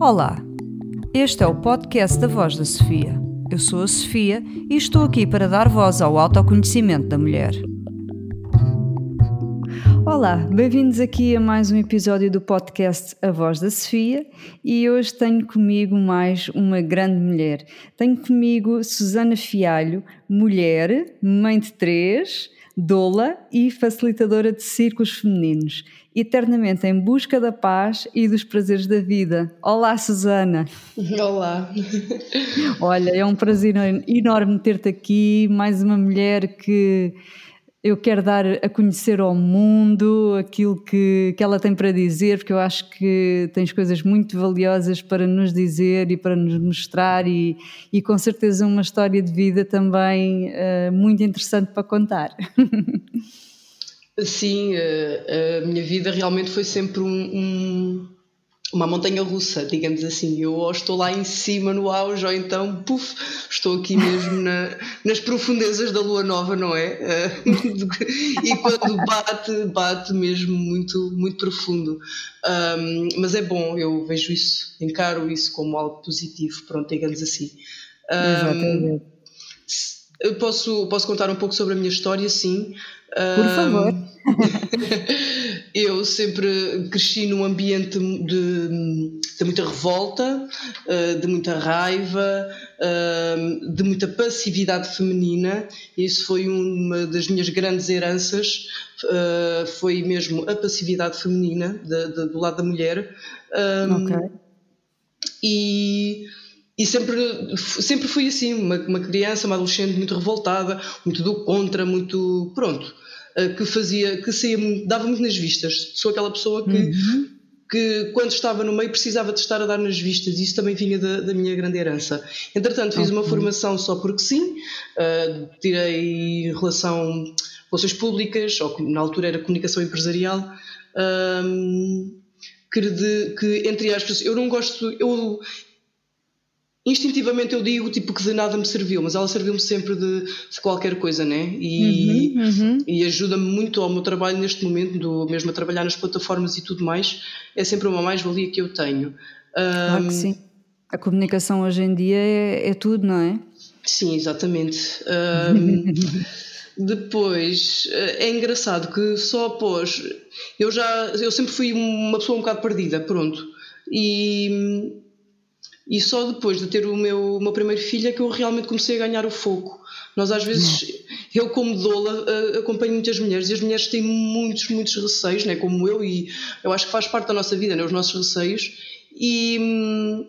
Olá, este é o podcast da Voz da Sofia. Eu sou a Sofia e estou aqui para dar voz ao autoconhecimento da mulher. Olá, bem-vindos aqui a mais um episódio do podcast A Voz da Sofia e hoje tenho comigo mais uma grande mulher. Tenho comigo Susana Fialho, mulher, mãe de três, doula e facilitadora de círculos femininos, eternamente em busca da paz e dos prazeres da vida. Olá, Susana! Olá! Olha, é um prazer enorme ter-te aqui, mais uma mulher que eu quero dar a conhecer ao mundo aquilo que, que ela tem para dizer, porque eu acho que tens coisas muito valiosas para nos dizer e para nos mostrar, e, e com certeza uma história de vida também uh, muito interessante para contar. Sim, a, eh, a minha vida realmente foi sempre um, um uma montanha russa, digamos assim. Eu ou estou lá em cima no auge, ou então, puf, estou aqui mesmo na, nas profundezas da lua nova, não é? e quando bate, bate mesmo muito, muito profundo. Um, mas é bom, eu vejo isso, encaro isso como algo positivo, pronto, digamos assim. Um, Exatamente. Posso, posso contar um pouco sobre a minha história, sim. Por favor. eu sempre cresci num ambiente de, de muita revolta, eh, de muita raiva, eh, de muita passividade feminina. Isso foi uma das minhas grandes heranças, eh, foi mesmo a passividade feminina de, de, do lado da mulher. Ok. E e sempre, sempre fui assim, uma, uma criança, uma adolescente muito revoltada, muito do contra, muito. pronto. Eh, que fazia, que saía, dava muito nas vistas. Sou aquela pessoa que, uhum. que quando estava no meio precisava de estar a dar nas vistas, e isso também vinha da, da minha grande herança. Entretanto, fiz okay. uma formação só porque sim, uh, tirei relação relações públicas, ou na altura era comunicação empresarial. Um, que, de, que entre aspas, eu não gosto, eu, instintivamente eu digo tipo que de nada me serviu, mas ela serviu-me sempre de, de, qualquer coisa, né? E, uhum, uhum. e ajuda-me muito ao meu trabalho neste momento, do, mesmo a trabalhar nas plataformas e tudo mais, é sempre uma mais-valia que eu tenho. Claro um, que sim. A comunicação hoje em dia é, é tudo, não é? Sim, exatamente. Um, depois é engraçado que só após eu já eu sempre fui uma pessoa um bocado perdida, pronto. E e só depois de ter o meu, o meu primeiro filho é que eu realmente comecei a ganhar o foco. Nós às vezes, eu como doula, eh, acompanho muitas mulheres e as mulheres têm muitos, muitos receios, né? como eu, e eu acho que faz parte da nossa vida, né? os nossos receios. E, hum,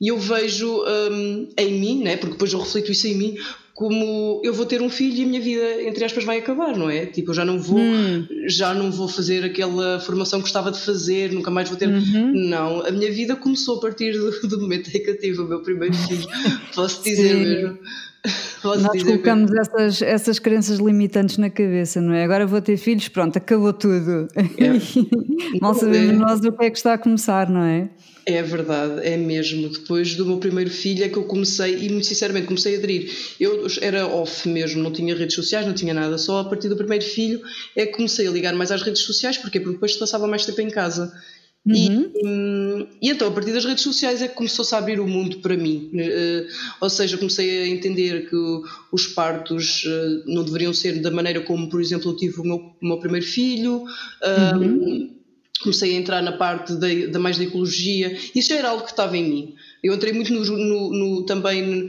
e eu vejo um, em mim, né? porque depois eu reflito isso em mim, como eu vou ter um filho e a minha vida, entre aspas, vai acabar, não é? Tipo, eu já não vou, hum. já não vou fazer aquela formação que gostava de fazer, nunca mais vou ter. Uhum. Não, a minha vida começou a partir do, do momento em que eu tive o meu primeiro filho. Posso dizer Sim. mesmo. Posso Nós colocamos essas, essas crenças limitantes na cabeça, não é? Agora vou ter filhos, pronto, acabou tudo. É. Mal sabemos nós o que é que está a começar, não é? É verdade, é mesmo. Depois do meu primeiro filho é que eu comecei, e muito sinceramente comecei a aderir. Eu era off mesmo, não tinha redes sociais, não tinha nada. Só a partir do primeiro filho é que comecei a ligar mais às redes sociais, porque depois passava mais tempo em casa. Uhum. E, hum, e, então, a partir das redes sociais é que começou-se a abrir o mundo para mim. Uh, ou seja, comecei a entender que os partos uh, não deveriam ser da maneira como, por exemplo, eu tive o meu, o meu primeiro filho. Uh, uhum comecei a entrar na parte da, da, mais da ecologia, isso já era algo que estava em mim. Eu entrei muito no, no, no, também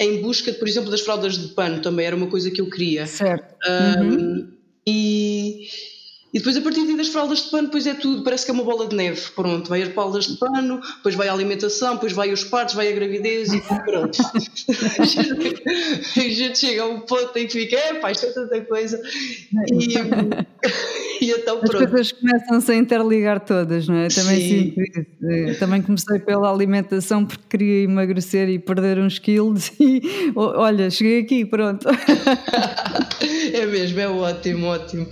em busca, por exemplo, das fraldas de pano, também era uma coisa que eu queria. Certo. Um, uhum. E e depois, a partir das fraldas de pano, depois é tudo, parece que é uma bola de neve. Pronto, vai as fraldas de pano, depois vai a alimentação, depois vai os partos, vai a gravidez e pronto. a gente chega a um ponto em que fica, é pá, isto é tanta coisa. E, e então pronto. As coisas começam-se a interligar todas, não é? Também Sim. sinto isso. Também comecei pela alimentação porque queria emagrecer e perder uns quilos e olha, cheguei aqui, pronto. é mesmo, é ótimo, ótimo.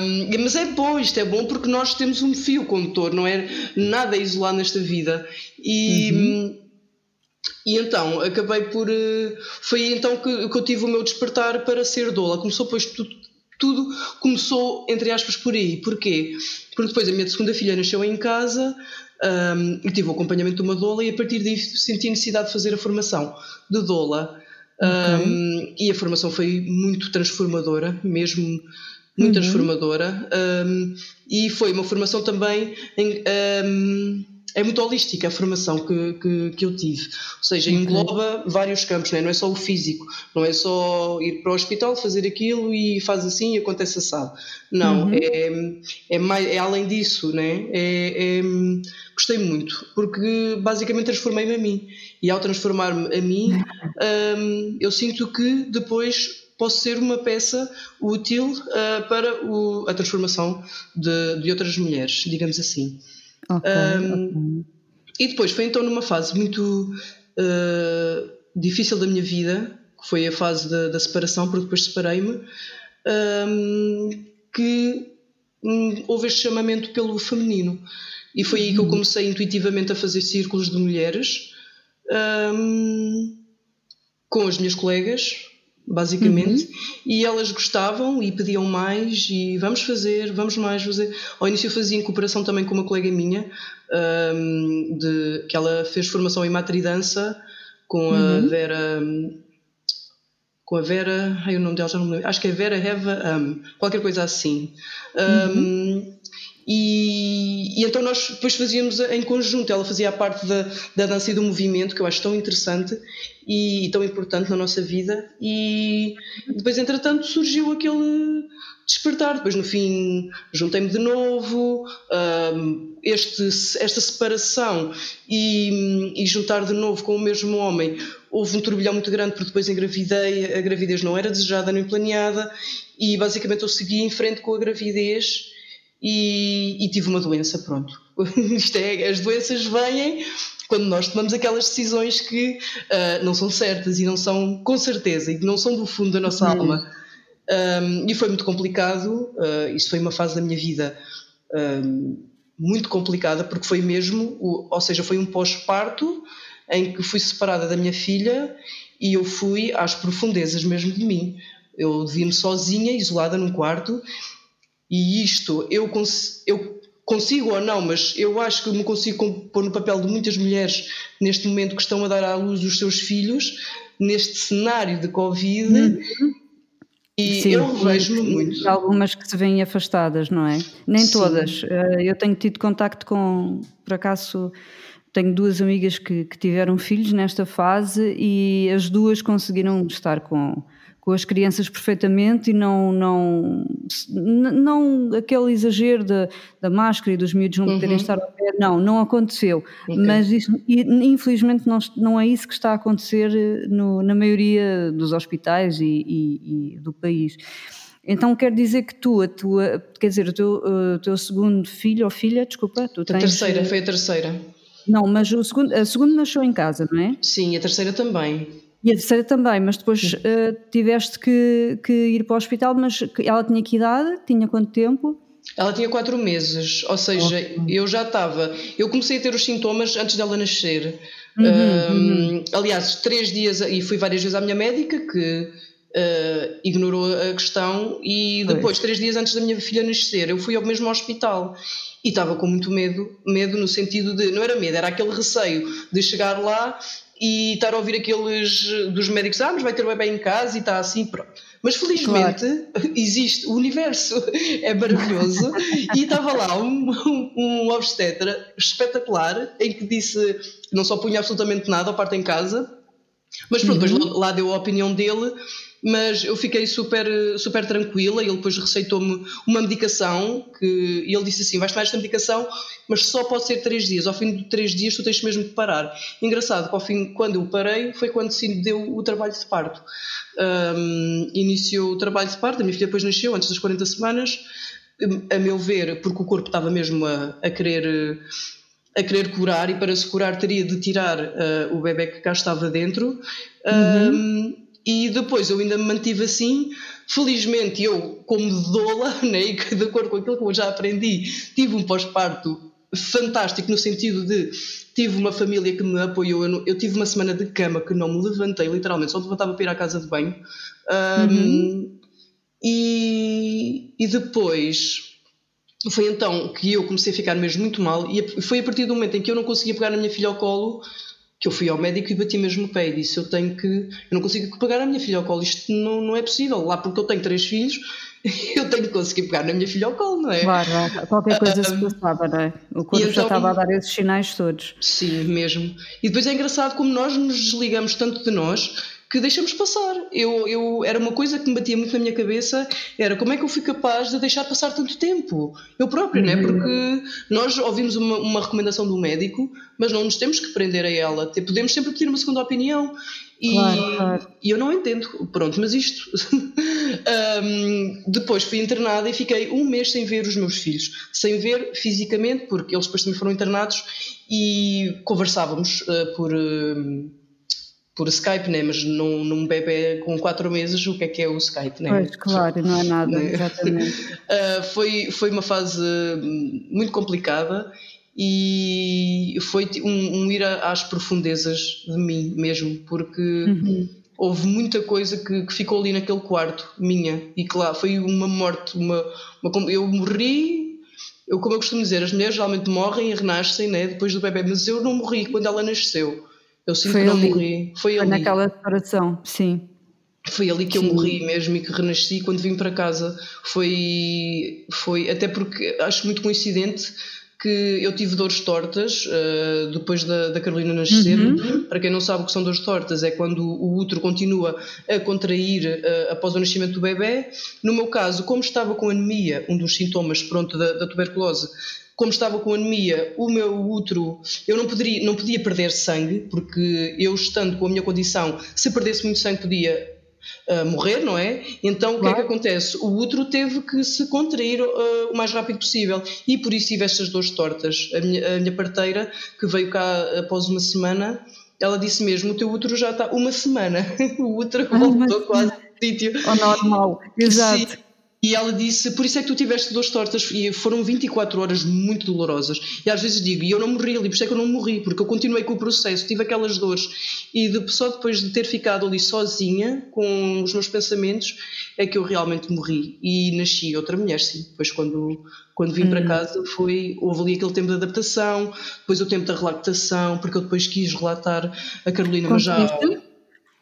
Um, mas é bom, isto é bom porque nós temos um fio condutor, não é nada isolado nesta vida. E. Uhum. E então, acabei por. Eh, foi então que, que eu tive o meu despertar para ser doula. Começou, pois, tudo, tudo começou, entre aspas, por aí. Porquê? Porque depois a minha segunda filha nasceu em casa um, e tive o acompanhamento de uma doula e a partir daí senti a necessidade de fazer a formação de doula. Okay. Um, e a formação foi muito transformadora, mesmo muito uhum. transformadora. Um, e foi uma formação também em, é muito holística a formação que, que, que eu tive. Ou seja, engloba vários campos, não é? não é só o físico, não é só ir para o hospital, fazer aquilo e faz assim e acontece assado. Não, uhum. é, é, mais, é além disso, né? É, é, gostei muito, porque basicamente transformei-me a mim. E ao transformar-me a mim, um, eu sinto que depois posso ser uma peça útil uh, para o, a transformação de, de outras mulheres, digamos assim. Okay, um, okay. E depois foi então numa fase muito uh, difícil da minha vida, que foi a fase da, da separação, porque depois separei-me, um, que um, houve este chamamento pelo feminino. E foi aí que eu uhum. comecei intuitivamente a fazer círculos de mulheres com as minhas colegas, basicamente, uhum. e elas gostavam e pediam mais e vamos fazer, vamos mais fazer. Ao início eu fazia em cooperação também com uma colega minha, um, de, que ela fez formação em matridança com a uhum. Vera com a Vera, ai o nome dela já não me lembro, acho que é Vera Heva um, qualquer coisa assim. Um, uhum. E, e, então nós depois fazíamos em conjunto, ela fazia a parte da, da dança e do movimento, que eu acho tão interessante e tão importante na nossa vida, e depois, entretanto, surgiu aquele despertar. Depois, no fim, juntei-me de novo, um, este, esta separação e, e, juntar de novo com o mesmo homem. Houve um turbilhão muito grande, porque depois engravidei, a gravidez não era desejada nem planeada, e basicamente eu segui em frente com a gravidez e, e tive uma doença, pronto. Isto é, as doenças vêm quando nós tomamos aquelas decisões que uh, não são certas e não são com certeza e que não são do fundo da nossa uhum. alma. Um, e foi muito complicado, uh, isso foi uma fase da minha vida um, muito complicada, porque foi mesmo, o, ou seja, foi um pós-parto em que fui separada da minha filha e eu fui às profundezas mesmo de mim. Eu vi-me sozinha, isolada num quarto, e isto eu, cons eu consigo ou não, mas eu acho que me consigo pôr no papel de muitas mulheres neste momento que estão a dar à luz os seus filhos, neste cenário de Covid. Uhum. E Sim, eu vejo-me muito. Algumas que se veem afastadas, não é? Nem Sim. todas. Eh, eu tenho tido contacto com, por acaso, tenho duas amigas que, que tiveram filhos nesta fase e as duas conseguiram estar com com as crianças perfeitamente e não, não, não aquele exagero da, da máscara e dos miúdos não poderem uhum. estar ao pé, não, não aconteceu. Okay. Mas isso, infelizmente não, não é isso que está a acontecer eh, no, na maioria dos hospitais e, e, e do país. Então quer dizer que tu, a tua, quer dizer, o teu, o teu segundo filho ou filha, desculpa, tu tens... A terceira, foi a terceira. Não, mas o segundo, a segunda nasceu em casa, não é? Sim, a terceira também. E a terceira também, mas depois uh, tiveste que, que, ir para o hospital, mas ela tinha que idade? Tinha quanto tempo? Ela tinha quatro meses, ou seja, eu já estava. Eu comecei a ter os sintomas antes dela nascer. Uhum, um, uhum. Aliás, três dias, e fui várias vezes à minha médica que uh, ignorou a questão, e depois, pois. três dias antes da minha filha nascer, eu fui ao mesmo hospital e estava com muito medo medo no sentido de, não era medo, era aquele receio de chegar lá e estar a ouvir aqueles dos médicos, ah, mas vai ter o bebê em casa e está assim, pronto. Mas felizmente claro. existe, o universo é maravilhoso e estava lá um, um, um, obstetra espetacular em que disse, não só punha absolutamente nada ao parto em casa, mas pronto, uhum. depois lá deu a opinião dele mas eu fiquei super, super tranquila. Ele depois receitou-me uma medicação que ele disse assim: vais tomar esta medicação, mas só pode ser 3 dias. Ao fim de 3 dias, tu tens mesmo de parar. Engraçado que ao fim, quando eu parei, foi quando se deu o trabalho de parto. Um, iniciou o trabalho de parto, a minha filha depois nasceu antes das 40 semanas. A meu ver, porque o corpo estava mesmo a, a querer a querer curar e para se curar teria de tirar uh, o bebê que cá estava dentro. Uhum. Um, e depois eu ainda me mantive assim. Felizmente, eu, como doula, né, e de acordo com aquilo que eu já aprendi, tive um pós-parto fantástico no sentido de tive uma família que me apoiou. Eu, eu, tive uma semana de cama que não me levantei, literalmente, só levantava para ir à casa de banho. Um, uhum. e, e depois foi então que eu comecei a ficar mesmo muito mal e foi a partir do momento em que eu não conseguia pegar a minha filha ao colo que eu fui ao médico e bati mesmo no pé e disse eu tenho que, eu não consigo pegar a minha filha ao colo, isto não, não é possível, lá porque eu tenho três filhos eu tenho que conseguir pegar na minha filha ao colo, não é? Claro, qualquer coisa se passava, não é? O corpo então, já estava a dar esses sinais todos. Sim, mesmo. E depois é engraçado como nós nos desligamos tanto de nós que deixamos passar. Eu, eu, era uma coisa que me batia muito na minha cabeça, era como é que eu fui capaz de deixar passar tanto tempo? Eu próprio, uhum. né? Porque nós ouvimos uma, uma recomendação do médico, mas não nos temos que prender a ela. Podemos sempre pedir uma segunda opinião. E, claro, claro. e eu não entendo. Pronto, mas isto. um, depois fui internada e fiquei um mês sem ver os meus filhos. Sem ver fisicamente, porque eles depois também foram internados e conversávamos uh, por. Uh, por Skype, né? mas num, num bebê com 4 meses, o que é que é o Skype? Né? Pois, claro, não é nada, né? exatamente. uh, foi, foi uma fase muito complicada e foi um, um ir às profundezas de mim mesmo, porque uhum. houve muita coisa que, que, ficou ali naquele quarto, minha, e claro, foi uma morte, uma, uma eu morri, eu como eu costumo dizer, as mulheres geralmente morrem e renascem né, depois do bebê, mas eu não morri quando ela nasceu eu sinto foi que não ali. morri. Foi, foi ali. naquela separação, sim. Foi ali que sim. eu morri mesmo e que renasci quando vim para casa. Foi, foi até porque acho muito coincidente que eu tive dores tortas uh, depois da, da Carolina nascer. Uhum. Para quem não sabe o que são dores tortas, é quando o útero continua a contrair uh, após o nascimento do bebê. No meu caso, como estava com anemia, um dos sintomas pronto, da, da tuberculose, como estava com anemia, o meu útero, eu não, poderia, não podia perder sangue, porque eu estando com a minha condição, se perdesse muito sangue podia uh, morrer, não é? Então claro. o que é que acontece? O útero teve que se contrair uh, o mais rápido possível e por isso tive estas dores tortas. A minha, a minha parteira, que veio cá após uma semana, ela disse mesmo: o teu útero já está uma semana, o útero voltou quase sítio. Ao normal, exato. Sim. E ela disse: Por isso é que tu tiveste dores tortas e foram 24 horas muito dolorosas. E às vezes digo: E eu não morri ali, por isso é que eu não morri, porque eu continuei com o processo, tive aquelas dores. E de, só depois de ter ficado ali sozinha, com os meus pensamentos, é que eu realmente morri. E nasci outra mulher, sim. Depois, quando, quando vim hum. para casa, foi, houve ali aquele tempo de adaptação, depois o tempo da relactação, porque eu depois quis relatar a Carolina, mas já.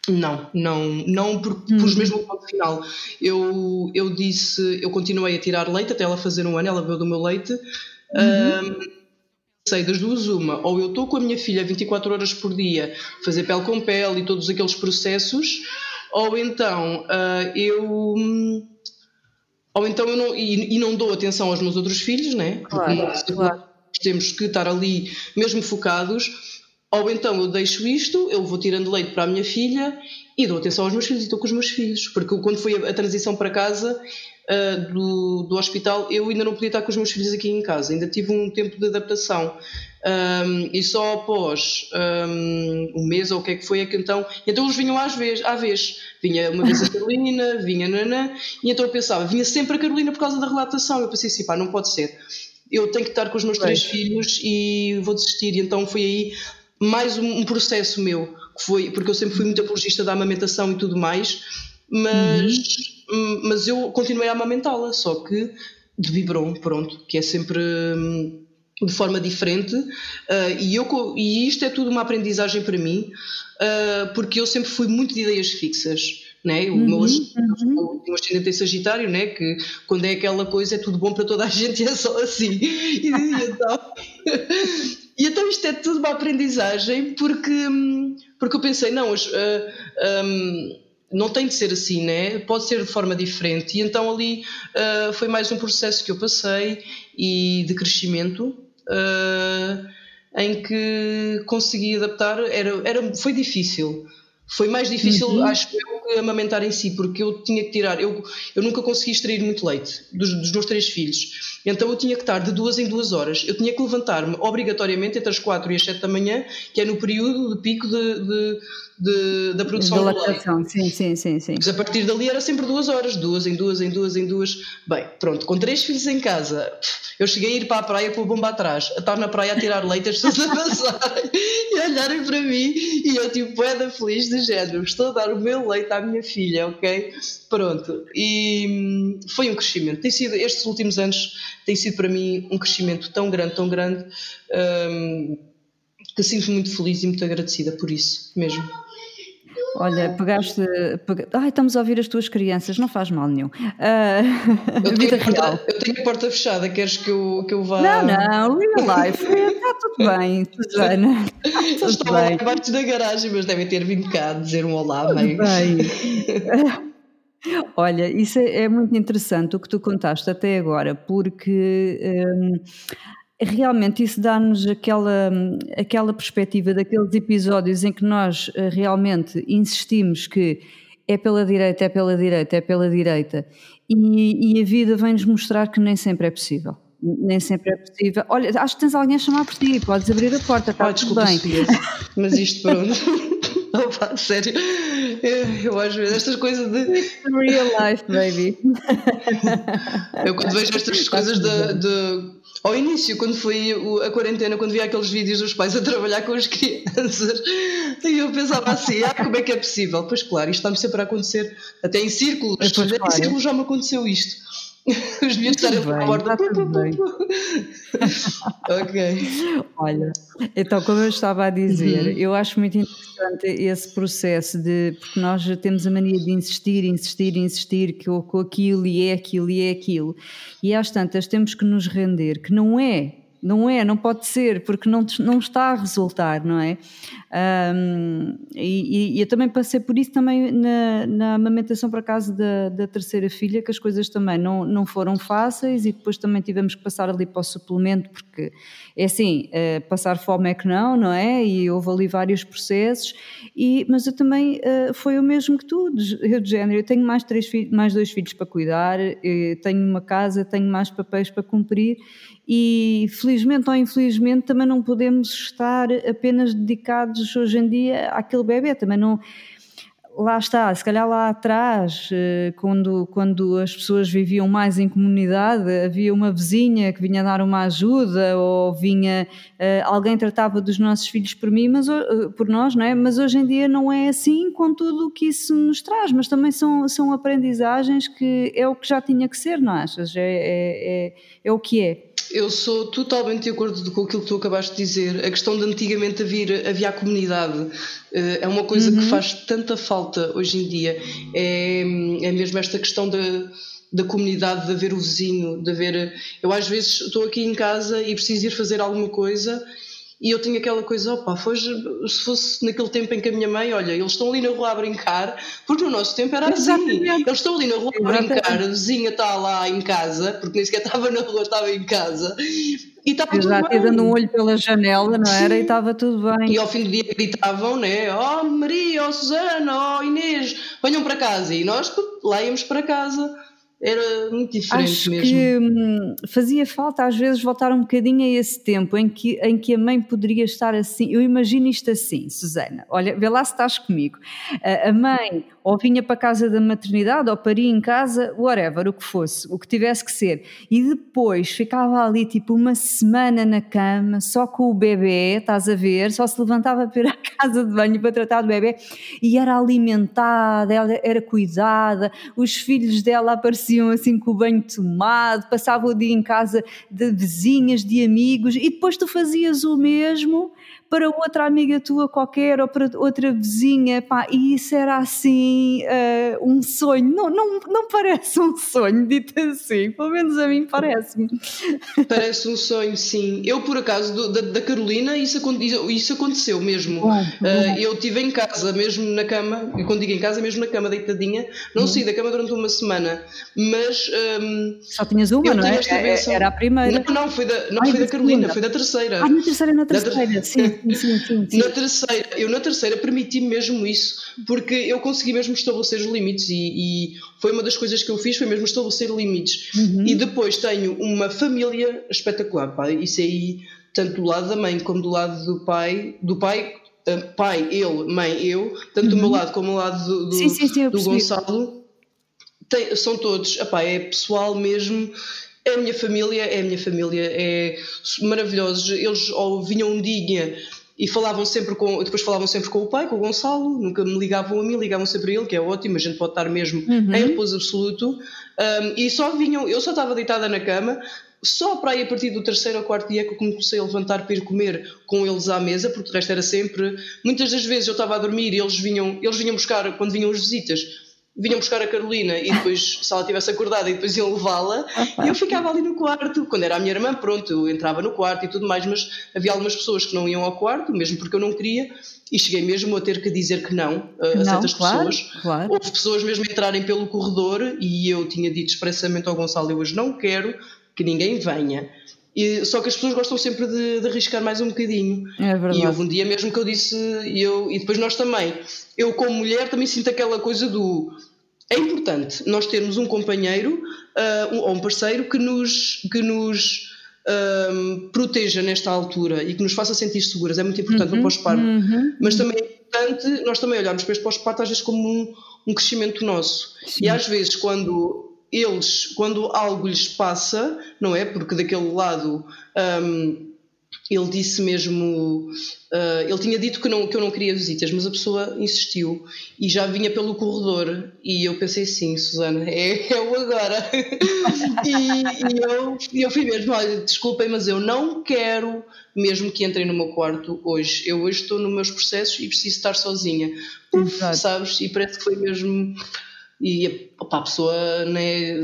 Não, não, não por, hum. por mesmo ponto final. Eu, eu disse, eu continuei a tirar leite até ela fazer um ano, ela bebeu do meu leite. Uhum. Um, sei das duas uma, ou eu estou com a minha filha 24 horas por dia, fazer pele com pele e todos aqueles processos, ou então uh, eu ou então eu não e, e, não dou atenção aos meus outros filhos, né? Claro, Porque claro. temos que estar ali mesmo focados ou então eu deixo isto, eu vou tirando leite para a minha filha e dou atenção aos meus filhos e estou com os meus filhos. Porque quando foi a, a transição para casa uh, do, do hospital, eu ainda não podia estar com os meus filhos aqui em casa, ainda tive um tempo de adaptação. Um, e só após um, um, mês ou o que é que foi é que então. Então eles vinham às vezes, à vez. Vinha uma vez a Carolina, vinha a Nana, e então eu pensava, vinha sempre a Carolina por causa da relatação. Eu pensei assim, pá, não pode ser eu tenho que estar com os meus três filhos e vou desistir. E então foi aí mais um, um, processo meu, que foi, porque eu sempre fui muito apologista da amamentação e tudo mais, mas, uhum. mas eu continuei a amamentá-la, só que de biberon, pronto, que é sempre hum, de forma diferente, uh, e, eu, e isto é tudo uma aprendizagem para mim, uh, porque eu sempre fui muito de ideias fixas. Né? O uhum, meu uhum. um ascendente em Sagitário, né? que quando é aquela coisa é tudo bom para toda a gente e é só assim. E, então, e então isto é tudo uma aprendizagem porque, porque eu pensei, não, uh, ah, um, não tem de ser assim, né? pode ser de forma diferente. E então ali uh, foi mais um processo que eu passei e de crescimento. Uh, em que consegui adaptar, era, era, foi difícil, foi mais difícil, uhum. acho eu, que amamentar em si, porque eu tinha que tirar. Eu, eu nunca consegui extrair muito leite dos, dos meus três filhos. Então eu tinha que estar de duas em duas horas. Eu tinha que levantar-me obrigatoriamente entre as quatro e as sete da manhã, que é no período de pico de, de, de, da produção da lactação. Sim, sim, sim, sim. Mas a partir dali era sempre duas horas, duas em duas, em duas, em duas. Bem, pronto, com três filhos em casa, eu cheguei a ir para a praia com a bomba atrás, a estar na praia a tirar leite, as pessoas a passarem e a olharem para mim e eu tipo, é da feliz de género, estou a dar o meu leite à minha filha, ok? Pronto. E hum, foi um crescimento. Tem sido, estes últimos anos, tem sido para mim um crescimento tão grande, tão grande. Um, que sinto muito feliz e muito agradecida por isso mesmo. Olha, pegaste. Pega... Ai, estamos a ouvir as tuas crianças, não faz mal nenhum. Uh, eu, tenho porta, eu, tenho a porta fechada, queres que eu, que eu vá. Não, não, real life, está tudo bem, Susana. Está tudo bem. abaixo da garagem, mas devem ter vindo cá dizer um olá, bem. bem. Olha, isso é, é, muito interessante o que tu contaste até agora, porque. Um, realmente isso dá-nos aquela, aquela perspectiva daqueles episódios em que nós eh, realmente insistimos que é pela direita, é pela direita, é pela direita, e, e a vida vem-nos mostrar que nem sempre é possível. Nem sempre é possível. Olha, acho que tens alguém a chamar por ti, podes abrir a porta, está oh, tudo bem. Mas isto pronto. Opa, sério, eu, às vezes estas coisas de. Real life, baby. Eu quando vejo estas coisas de, de ao início, quando foi a quarentena, quando via aqueles vídeos dos pais a trabalhar com as crianças, e eu pensava assim, ah, como é que é possível? Pois claro, isto está-me sempre a acontecer, até em círculos, até claro. em círculos já me aconteceu isto. Os miúdos estarem a porta. ok. Olha, então, como eu estava a dizer, uhum. eu acho muito interessante esse processo de. Porque nós temos a mania de insistir, insistir, insistir que com aquilo e é aquilo e é aquilo. E às tantas temos que nos render que não é não é, não pode ser, porque não, não está a resultar, não é? Um, e, e, eu também passei por isso também na, na amamentação para casa da, da terceira filha, que as coisas também não, não foram fáceis e depois também tivemos que passar ali para o suplemento, porque é assim, uh, passar fome é que não, não é? E houve ali vários processos, e, mas eu também, uh, foi o mesmo que tu, eu de género, eu tenho mais, três mais dois filhos para cuidar, tenho uma casa, tenho mais papéis para cumprir, e felizmente ou infelizmente também não podemos estar apenas dedicados hoje em dia àquele bebê, também não lá está, se calhar lá atrás, eh, quando, quando as pessoas viviam mais em comunidade, havia uma vizinha que vinha dar uma ajuda ou vinha eh, alguém tratava dos nossos filhos por mim, mas eh, por nós, não é? Mas hoje em dia não é assim com tudo o que isso nos traz, mas também são, são aprendizagens que é o que já tinha que ser, não achas? É, é, é, é o que é. Eu sou totalmente de acordo com aquilo que tu acabaste de dizer. A questão de antigamente havia, havia a comunidade eh, é uma coisa uhum. que faz tanta falta hoje em dia. É, é mesmo esta questão da, da comunidade, de haver o vizinho, de haver. Eu às vezes estou aqui em casa e preciso ir fazer alguma coisa e eu tinha aquela coisa, opa, fosse, se fosse naquele tempo em que a minha mãe, olha, eles estão ali na rua a brincar, porque no nosso tempo era assim, Exatamente. eles estão ali na rua a brincar, a vizinha está lá em casa, porque nem sequer estava na rua, estava em casa, e estava tudo bem. dando um olho pela janela, não era? Sim. E estava tudo bem. E ao fim do dia gritavam, né? Oh Maria, oh Susana, oh Inês, venham para casa. E nós lá íamos para casa era muito diferente Acho mesmo. que hum, fazia falta às vezes voltar um bocadinho a esse tempo em que, em que a mãe poderia estar assim. Eu imagino isto assim, Susana. Olha, vê lá se estás comigo. A mãe ou vinha para a casa da maternidade, ou paria em casa, whatever, o que fosse, o que tivesse que ser. E depois ficava ali tipo uma semana na cama, só com o bebê, estás a ver, só se levantava para ir à casa de banho para tratar do bebê e era alimentada, ela era cuidada, os filhos dela apareciam assim com o banho tomado, passava o dia em casa de vizinhas, de amigos e depois tu fazias o mesmo para outra amiga tua qualquer ou para outra vizinha, pá, e isso era assim uh, um sonho. Não, não, não parece um sonho, dito assim, pelo menos a mim parece-me. Parece um sonho, sim. Eu, por acaso, do, da, da, Carolina, isso, isso aconteceu mesmo. Uh, eu estive em casa, mesmo na cama, e quando digo em casa, mesmo na cama, deitadinha, não saí da cama durante uma semana, mas. Um, Só tinhas uma, não é? Era a primeira. Não, não, foi da, não Ai, foi da Carolina, segunda. foi da terceira. Ah, na terceira, na terceira, da, sim. Sim, sim, sim. Na terceira, eu na terceira permiti mesmo isso, porque eu consegui mesmo estabelecer os limites e, e foi uma das coisas que eu fiz, foi mesmo estabelecer limites. Uhum. E depois tenho uma família espetacular, pá, isso aí, tanto do lado da mãe como do lado do pai, do pai pai, ele, mãe, eu, tanto do meu uhum. lado como do lado do, do, sim, sim, sim, do Gonçalo, tem, são todos, epá, é pessoal mesmo. É a minha família, é a minha família, é maravilhosos. Eles ou vinham um dia e falavam sempre com, depois falavam sempre com o pai, com o Gonçalo, nunca me ligavam a mim, ligavam sempre a ele, que é ótimo, a gente pode estar mesmo uhum. em repouso absoluto. Um, e só vinham, eu só estava deitada na cama, só para aí a partir do terceiro ou quarto dia que eu comecei a levantar para ir comer com eles à mesa, porque o resto era sempre. Muitas das vezes eu estava a dormir e eles vinham, eles vinham buscar, quando vinham as visitas, vinham buscar a Carolina e depois, se ela tivesse acordado e depois iam levá-la, e eu ficava ali no quarto. Quando era a minha irmã, pronto, eu entrava no quarto e tudo mais, mas havia algumas pessoas que não iam ao quarto, mesmo porque eu não queria, e cheguei mesmo a ter que dizer que não a não, certas claro, pessoas. Claro. Houve pessoas mesmo entrarem pelo corredor e eu tinha dito expressamente ao Gonçalo: eu hoje não quero que ninguém venha. E, só que as pessoas gostam sempre de, de, arriscar mais um bocadinho. É verdade. E houve um dia mesmo que eu disse, e, eu, e depois nós também, eu como mulher também sinto aquela coisa do. É importante nós termos um companheiro uh, um, ou um parceiro que nos, que nos um, proteja nesta altura e que nos faça sentir seguras. É muito importante uhum, no pós-parto. Uhum, Mas também é importante nós também olharmos para este pós-parto às vezes como um, um crescimento nosso. Sim. E às vezes quando eles, quando algo lhes passa, não é? Porque daquele lado um, ele disse mesmo, uh, ele tinha dito que, não, que eu não queria visitas, mas a pessoa insistiu e já vinha pelo corredor e eu pensei sim, Susana, é, é o agora. e, e, eu, eu fui mesmo, olha, desculpem, mas eu não quero mesmo que entrem no meu quarto hoje. Eu hoje estou nos meus processos e preciso estar sozinha. Uf, sabes? E parece que foi mesmo e opa, a pessoa né,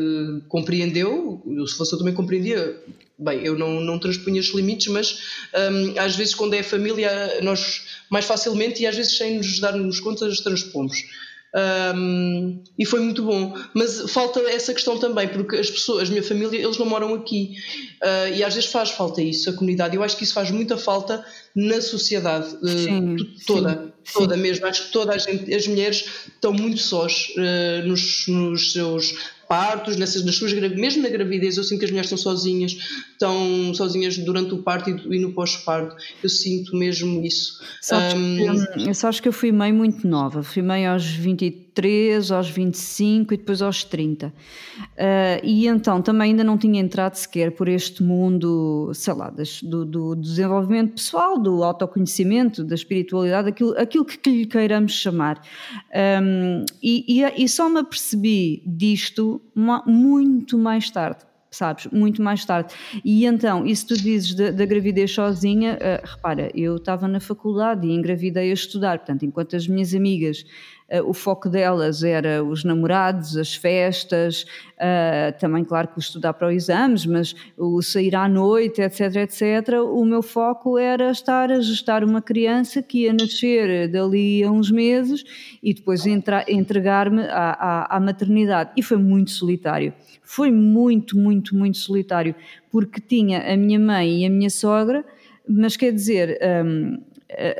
compreendeu, eu, se fosse eu também compreendia. Bem, eu não, não transpunha os limites, mas um, às vezes quando é família nós mais facilmente e às vezes sem nos darmos conta transpomos. Um, e foi muito bom. Mas falta essa questão também, porque as pessoas, a minha família, eles não moram aqui. Uh, e às vezes faz falta isso, a comunidade. Eu acho que isso faz muita falta na sociedade uh, sim, toda, sim, toda mesmo. Acho que toda a gente, as mulheres estão muito sós uh, nos, nos seus partos, nessas, nas suas, mesmo na gravidez, eu sinto que as mulheres estão sozinhas, estão sozinhas durante o parto e, no pós-parto. Eu sinto mesmo isso. Sabes, um, que, sabes que eu fui mãe muito nova, fui mãe aos 23, aos 25 e depois aos 30. Uh, e então também ainda não tinha entrado sequer por este mundo, sei lá, das, do, do, desenvolvimento pessoal, do autoconhecimento, da espiritualidade, aquilo, aquilo que lhe queiramos chamar. Um, e, e, e só me apercebi disto muito mais tarde sabes, muito mais tarde. E então, isso tu dizes da, gravidez sozinha, uh, repara, eu estava na faculdade e engravidei a estudar, portanto, enquanto as minhas amigas o foco delas era os namorados, as festas, uh, também, claro, que o estudar para os exames, mas o sair à noite, etc, etc. O meu foco era estar a gestar uma criança que ia nascer dali a uns meses e depois entregar-me à, à, à maternidade. E foi muito solitário. Foi muito, muito, muito solitário, porque tinha a minha mãe e a minha sogra, mas quer dizer, um,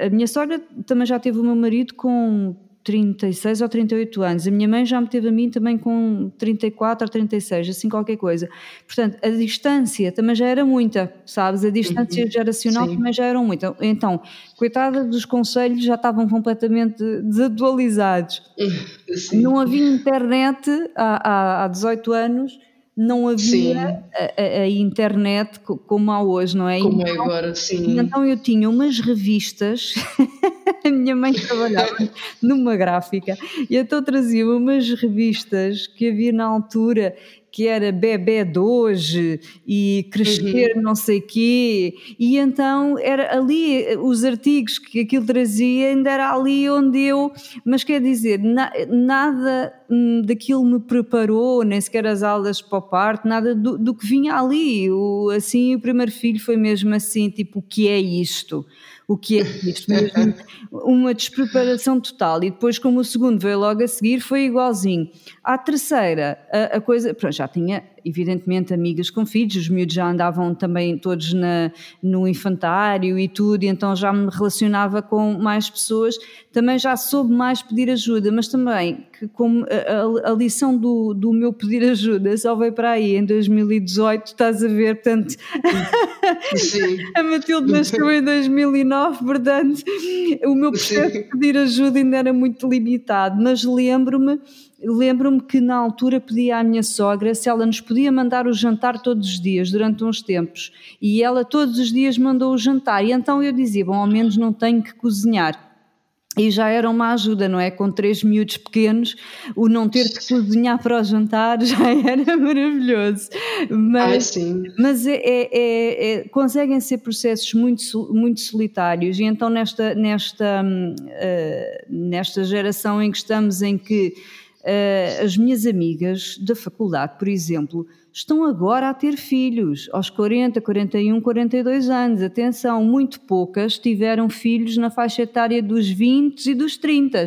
a minha sogra também já teve o meu marido com 36 ou 38 anos. A minha mãe já me teve a mim também com 34 ou 36, assim qualquer coisa. Portanto, a distância também já era muita, sabes? A distância uhum. geracional Sim. também já era muita. Então, coitada dos conselhos já estavam completamente desatualizados. Sim. Não havia internet há, há, há 18 anos não havia a, a, internet como há hoje, não é? Como então, é agora, sim. Então eu tinha umas revistas, a minha mãe trabalhava numa gráfica, e então trazia umas revistas que havia na altura que era bebê de hoje e crescer uhum. não sei quê, e então era ali, os artigos que aquilo trazia ainda era ali onde eu, mas quer dizer, na, nada hum, daquilo me preparou, nem sequer as aulas para o parto, nada do, do que vinha ali, o, assim o primeiro filho foi mesmo assim, tipo, o que é isto? O que é isto, mesmo uma despreparação total. E depois, como o segundo veio logo a seguir, foi igualzinho. À terceira, a, a coisa, pronto, já tinha, evidentemente amigas com filhos, os miúdos já andavam também todos na, no infantário e tudo, e então já me relacionava com mais pessoas, também já soube mais pedir ajuda, mas também que como a, a, a lição do, do meu pedir ajuda só veio para aí em 2018, estás a ver, portanto a Matilde nasceu em 2009, portanto o meu processo de pedir ajuda ainda era muito limitado, mas lembro-me lembro-me que na altura pedi à minha sogra se ela nos podia mandar o jantar todos os dias durante uns tempos. E ela todos os dias mandou o jantar. E então eu dizia, bom, ao menos não tenho que cozinhar. E já era uma ajuda, não é? Com três miúdos pequenos, o não ter que cozinhar para o jantar já era maravilhoso. Mas, Ai, mas é, é, é, conseguem ser processos muito, muito solitários, e então nesta, nesta, uh, nesta geração em que estamos, em que uh, as minhas amigas da faculdade, por exemplo, estão agora a ter filhos, aos 40, 41, 42 anos. Atenção, muito poucas tiveram filhos na faixa etária dos 20 e dos 30.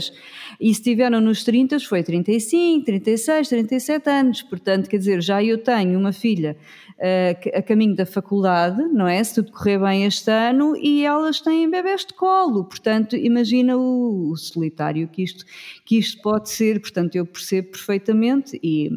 E se tiveram nos 30 foi 35, 36, 37 anos. Portanto, quer dizer, já eu tenho uma filha a caminho da faculdade, não é? Se tudo correr bem este ano, e elas têm bebés de colo. Portanto, imagina o, o solitário que isto, que isto pode ser. Portanto, eu percebo perfeitamente. E,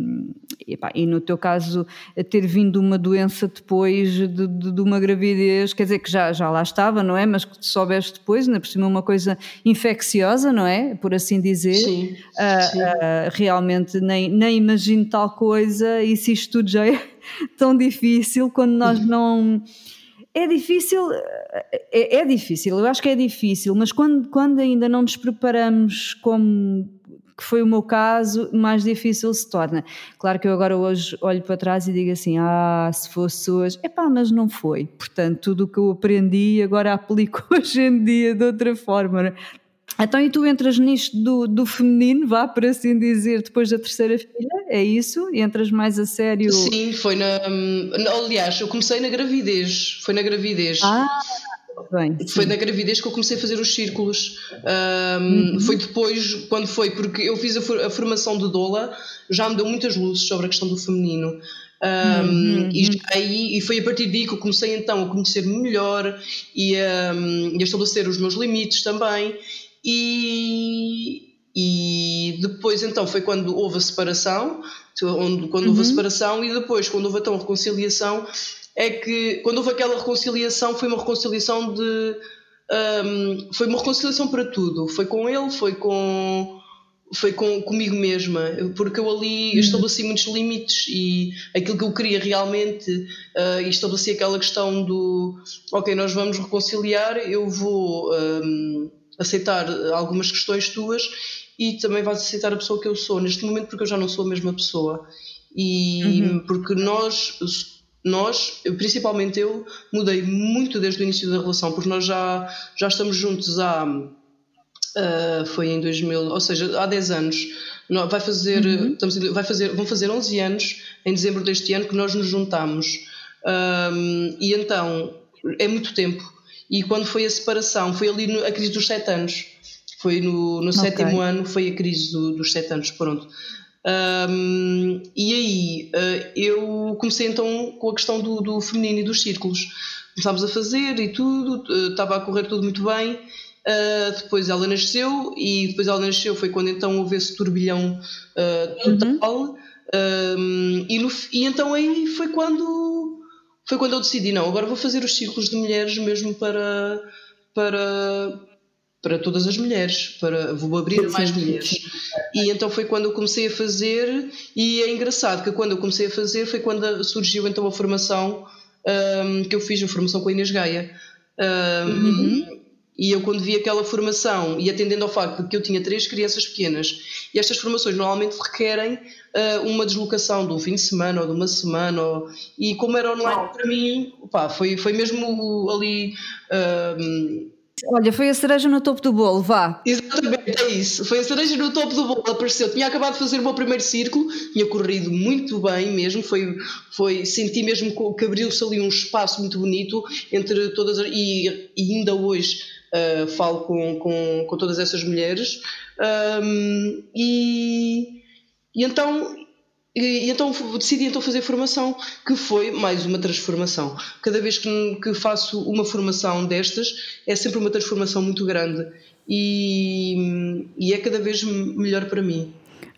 e, pá, e no teu caso, ter vindo uma doença depois de, de, de, uma gravidez, quer dizer que já, já lá estava, não é? Mas que te soubeste depois, ainda por cima uma coisa infecciosa, não é? Por assim dizer. Sim, uh, sim. Uh, realmente nem, nem imagino tal coisa, e se isto tudo já é tão difícil quando nós não. É difícil, é, é, difícil, eu acho que é difícil, mas quando, quando ainda não nos preparamos como que foi o meu caso, mais difícil se torna. Claro que eu agora hoje olho para trás e digo assim: ah, se fosse hoje, epá, mas não foi. Portanto, tudo o que eu aprendi agora aplico hoje em dia de outra forma. Então, e tu entras nisto do, do feminino, vá por assim dizer, depois da terceira filha? É isso? Entras mais a sério? Sim, foi na. Aliás, eu comecei na gravidez. Foi na gravidez. Ah, bem. Foi na gravidez que eu comecei a fazer os círculos. Um, uhum. Foi depois, quando foi, porque eu fiz a, formação de Dola, já me deu muitas luzes sobre a questão do feminino. Um, uhum. e, aí, e foi a partir daí que eu comecei então a conhecer melhor e um, a estabelecer os meus limites também e, e depois então foi quando houve a separação, onde, quando uhum. houve a uhum. separação e depois quando houve então a reconciliação, é que quando houve aquela reconciliação foi uma reconciliação de um, foi uma reconciliação para tudo, foi com ele, foi com foi com, comigo mesma, porque eu ali uhum. estabeleci muitos limites e aquilo que eu queria realmente uh, e estabeleci aquela questão do ok, nós vamos reconciliar, eu vou um, aceitar algumas questões tuas e também vais aceitar a pessoa que eu sou. Neste momento porque eu já não sou a mesma pessoa. E uhum. porque nós nós principalmente eu mudei muito desde o início da relação porque nós já já estamos juntos há uh, foi em 2000 ou seja há 10 anos. Vai fazer uhum. estamos, vai fazer vão fazer 11 anos em dezembro deste ano que nós nos juntamos. Um, e então é muito tempo e quando foi a separação, foi ali no, a crise dos sete anos. Foi no, no okay. sétimo ano, foi a crise do, dos sete anos, pronto. Um, e aí uh, eu comecei então com a questão do, do feminino e dos círculos. Começámos a fazer e tudo, uh, estava a correr tudo muito bem. Uh, depois ela nasceu e depois ela nasceu foi quando então houve esse turbilhão total. Uhum. Um, e, no, e então aí foi quando foi quando eu decidi, não, agora vou fazer os círculos de mulheres mesmo para, para, para todas as mulheres, para, vou abrir a mais mulheres. E então foi quando eu comecei a fazer, e é engraçado que quando eu comecei a fazer foi quando surgiu então a formação um, que eu fiz, a formação com a Inês Gaia. Um, uhum. E eu, quando vi aquela formação, e atendendo ao facto de que eu tinha três crianças pequenas, e estas formações normalmente requerem uh, uma deslocação de um fim de semana ou de uma semana, ou, e como era online para mim, pá, foi, foi mesmo ali. Uh, Olha, foi a cereja no topo do bolo, vá. Exatamente, é isso. Foi a cereja no topo do bolo, apareceu. Tinha acabado de fazer o meu primeiro círculo, tinha corrido muito bem mesmo. Foi, foi senti mesmo que abriu-se ali um espaço muito bonito entre todas as, e, e ainda hoje uh, falo com, com, com todas essas mulheres. Um, e, e então e, então decidi então fazer formação, que foi mais uma transformação. Cada vez que, que faço uma formação destas, é sempre uma transformação muito grande e, e é cada vez melhor para mim.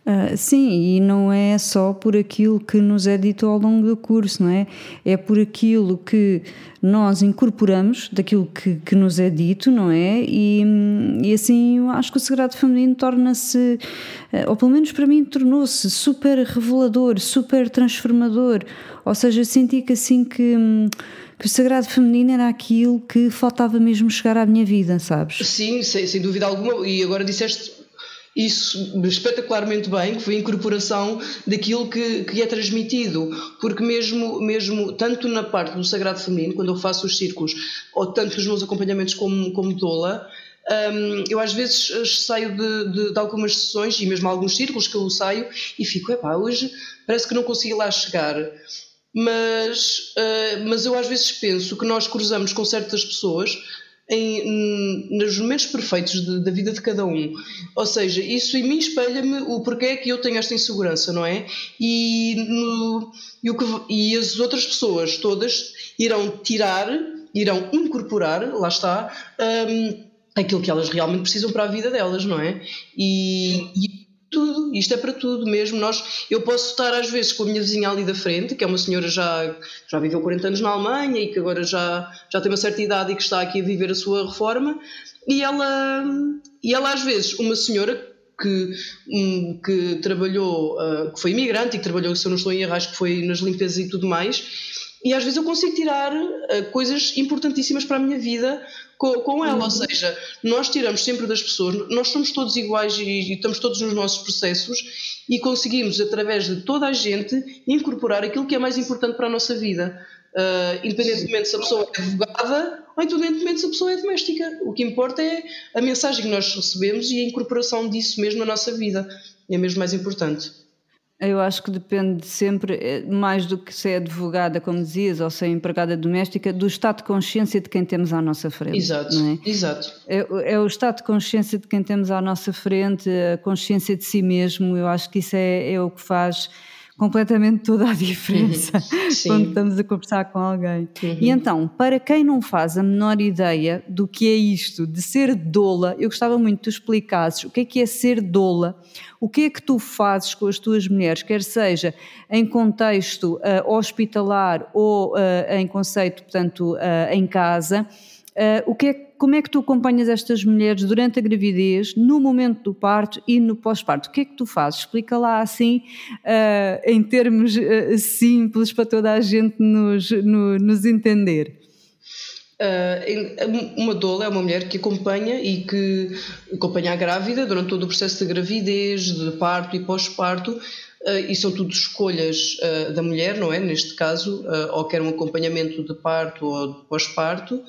Uh, sim, e não é só por aquilo que nos é dito ao longo do curso, não é? É por aquilo que nós incorporamos daquilo que, que nos é dito, não é? E, e assim eu acho que o Sagrado Feminino torna-se, uh, ou pelo menos para mim tornou-se super revelador, super transformador. Ou seja, eu senti que assim que. Que o sagrado feminino era aquilo que faltava mesmo chegar à minha vida, sabes? Sim, sem, sem dúvida alguma, e agora disseste isso espetacularmente bem, que foi a incorporação daquilo que, que é transmitido, porque mesmo, mesmo tanto na parte do sagrado feminino, quando eu faço os círculos, ou tanto nos meus acompanhamentos como, como doula, um, eu às vezes eh, saio de, de, de, algumas sessões e mesmo alguns círculos que eu saio e fico, epá, hoje parece que não consigo lá chegar. Mas, uh, mas eu às vezes penso que nós cruzamos com certas pessoas em, nos momentos perfeitos de, da vida de cada um. Ou seja, isso em mim espelha-me o porquê é que eu tenho esta insegurança, não é? E, no, e, o que, e as outras pessoas todas irão tirar, irão incorporar, lá está, um, aquilo que elas realmente precisam para a vida delas, não é? E, e tudo, isto é para tudo mesmo. Nós, eu posso estar às vezes com a minha vizinha ali da frente, que é uma senhora já já viveu 40 anos na Alemanha e que agora já já tem uma certa idade e que está aqui a viver a sua reforma, e ela e ela às vezes uma senhora que, um, que trabalhou, uh, que foi imigrante e que trabalhou, se eu não estou em erro, acho que foi nas limpezas e tudo mais, e às vezes eu consigo tirar uh, coisas importantíssimas para a minha vida com, com ela. Ou uhum. seja, nós tiramos sempre das pessoas, nós somos todos iguais e, e, estamos todos nos nossos processos e conseguimos, através de toda a gente, incorporar aquilo que é mais importante para a nossa vida. Uh, independentemente se a pessoa é advogada ou independentemente se a pessoa é doméstica. O que importa é a mensagem que nós recebemos e a incorporação disso mesmo na nossa vida. É mesmo mais importante. Eu acho que depende sempre, eh, mais do que ser é advogada, como dizias, ou ser empregada doméstica, do estado de consciência de quem temos à nossa frente. Exato, é? exato. É, é, o estado de consciência de quem temos à nossa frente, a consciência de si mesmo, eu acho que isso é, é o que faz completamente toda a diferença uhum. quando estamos a conversar com alguém. Uhum. E então, para quem não faz a menor ideia do que é isto de ser doula, eu gostava muito que tu explicasses o que é que é ser doula, o que é que tu fazes com as tuas mulheres, quer seja em contexto uh, hospitalar ou uh, em conceito, portanto, uh, em casa. O que é como é que tu acompanhas estas mulheres durante a gravidez, no momento do parto e no pós-parto? O que é que tu fazes? Explica lá assim, uh, em termos uh, simples, para toda a gente nos, no, nos entender. Uh, uma doula é uma mulher que acompanha e que acompanha a grávida durante todo o processo de gravidez, de parto e pós-parto, Uh, e são tudo escolhas uh, da mulher, não é? Neste caso, uh, ou quer um acompanhamento de parto ou de pós-parto.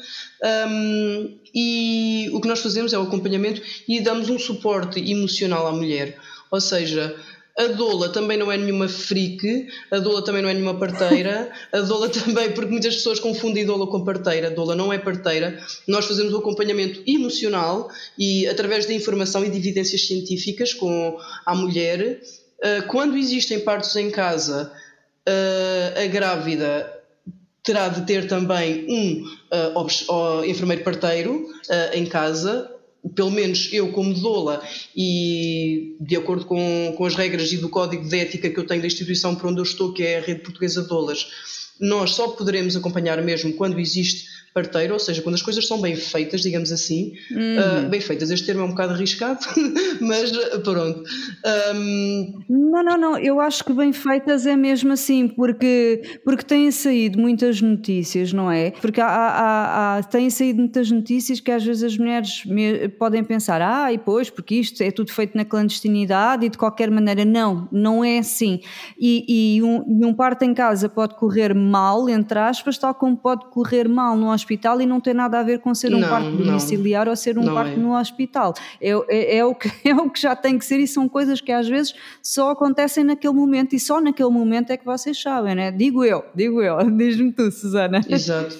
Um, e o que nós fazemos é o acompanhamento e damos um suporte emocional à mulher. Ou seja, a doula também não é nenhuma freak, a doula também não é nenhuma parteira, a doula também, porque muitas pessoas confundem doula com parteira, a doula não é parteira. Nós fazemos o acompanhamento emocional e através da informação e de evidências científicas com a mulher quando existem partos em casa, uh, a grávida terá de ter também um uh, enfermeiro parteiro em casa, pelo menos eu como doula e de acordo com, com as regras e do código de ética que eu tenho da instituição para onde eu estou, que é a Rede Portuguesa de Doulas, nós só poderemos acompanhar mesmo quando existe parteiro, ou seja, quando as coisas são bem feitas, digamos assim, uhum. uh, bem feitas, este termo é um bocado arriscado, mas pronto. Um... Não, não, não, eu acho que bem feitas é mesmo assim, porque, porque têm saído muitas notícias, não é? Porque há, há, há, têm saído muitas notícias que às vezes as mulheres podem pensar, ah, e pois, porque isto é tudo feito na clandestinidade e de qualquer maneira, não, não é assim. E, e, um, um parto em casa pode correr mal, entre aspas, tal como pode correr mal no hospital e não tem nada a ver com ser um não, parto domiciliar não, ou ser um parto é. no hospital. É, é, é, o que, é o que já tem que ser e são coisas que às vezes só acontecem naquele momento e só naquele momento é que vocês sabem, né? Digo eu, digo eu, diz-me tu, Susana. Exato.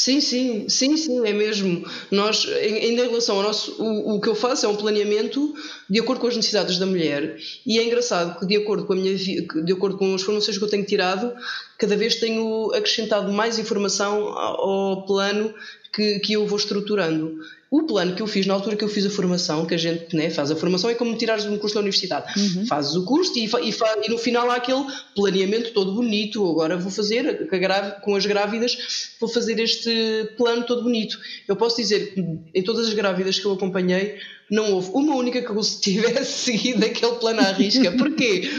Sim, sim, sim, sim, é mesmo. Nós, ainda em relação ao nosso. O, o que eu faço é um planeamento de acordo com as necessidades da mulher. E é engraçado que, de acordo com a minha de acordo com as formações que eu tenho tirado, cada vez tenho acrescentado mais informação ao plano que, que eu vou estruturando. O plano que eu fiz na altura que eu fiz a formação, que a gente né, faz a formação, é como tirares um curso da universidade. Uhum. Fazes o curso e, e, e, no final há aquele planeamento todo bonito. Agora vou fazer, com as grávidas, vou fazer este plano todo bonito. Eu posso dizer que em todas as grávidas que eu acompanhei, não houve uma única que tivesse seguido aquele plano à risca. Porquê?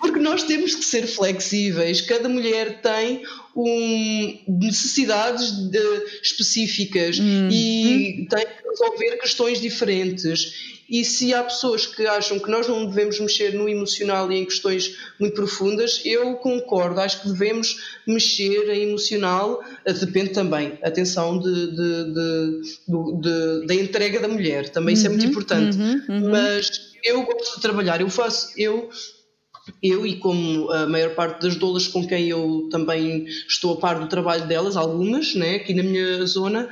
Porque nós temos que ser flexíveis. Cada mulher tem um, necessidades de, específicas hum. e tem que resolver questões diferentes. E se há pessoas que acham que nós não devemos mexer no emocional e em questões muito profundas, eu concordo. Acho que devemos mexer em emocional, depende também, atenção, de, de, de, da entrega da mulher. Também isso é muito uhum, importante. Uhum, uhum. Mas eu gosto de trabalhar, eu faço, eu eu e como a maior parte das doulas com quem eu também estou a par do trabalho delas, algumas, né, aqui na minha zona,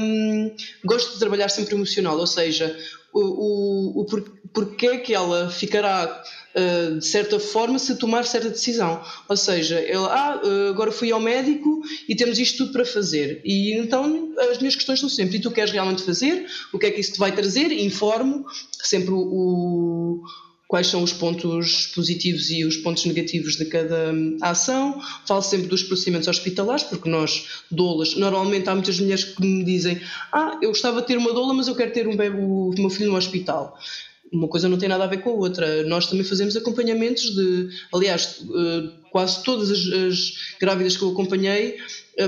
um, gosto de trabalhar sempre emocional, ou seja, o, o, o por, porquê que ela ficará uh, de certa forma se tomar certa decisão. Ou seja, ela, ah, uh, agora fui ao médico e temos isto tudo para fazer. E então as minhas questões são sempre: e tu queres realmente fazer? O que é que isso te vai trazer? Informo sempre o, quais são os pontos positivos e os pontos negativos de cada hum, ação. Falo sempre dos procedimentos hospitalares, porque nós, doulas, normalmente há muitas mulheres que me dizem: Ah, eu gostava de ter uma doula, mas eu quero ter um o meu filho no hospital uma coisa não tem nada a ver com a outra. Nós também fazemos acompanhamentos de, aliás, eh, quase todas as, as grávidas que eu acompanhei,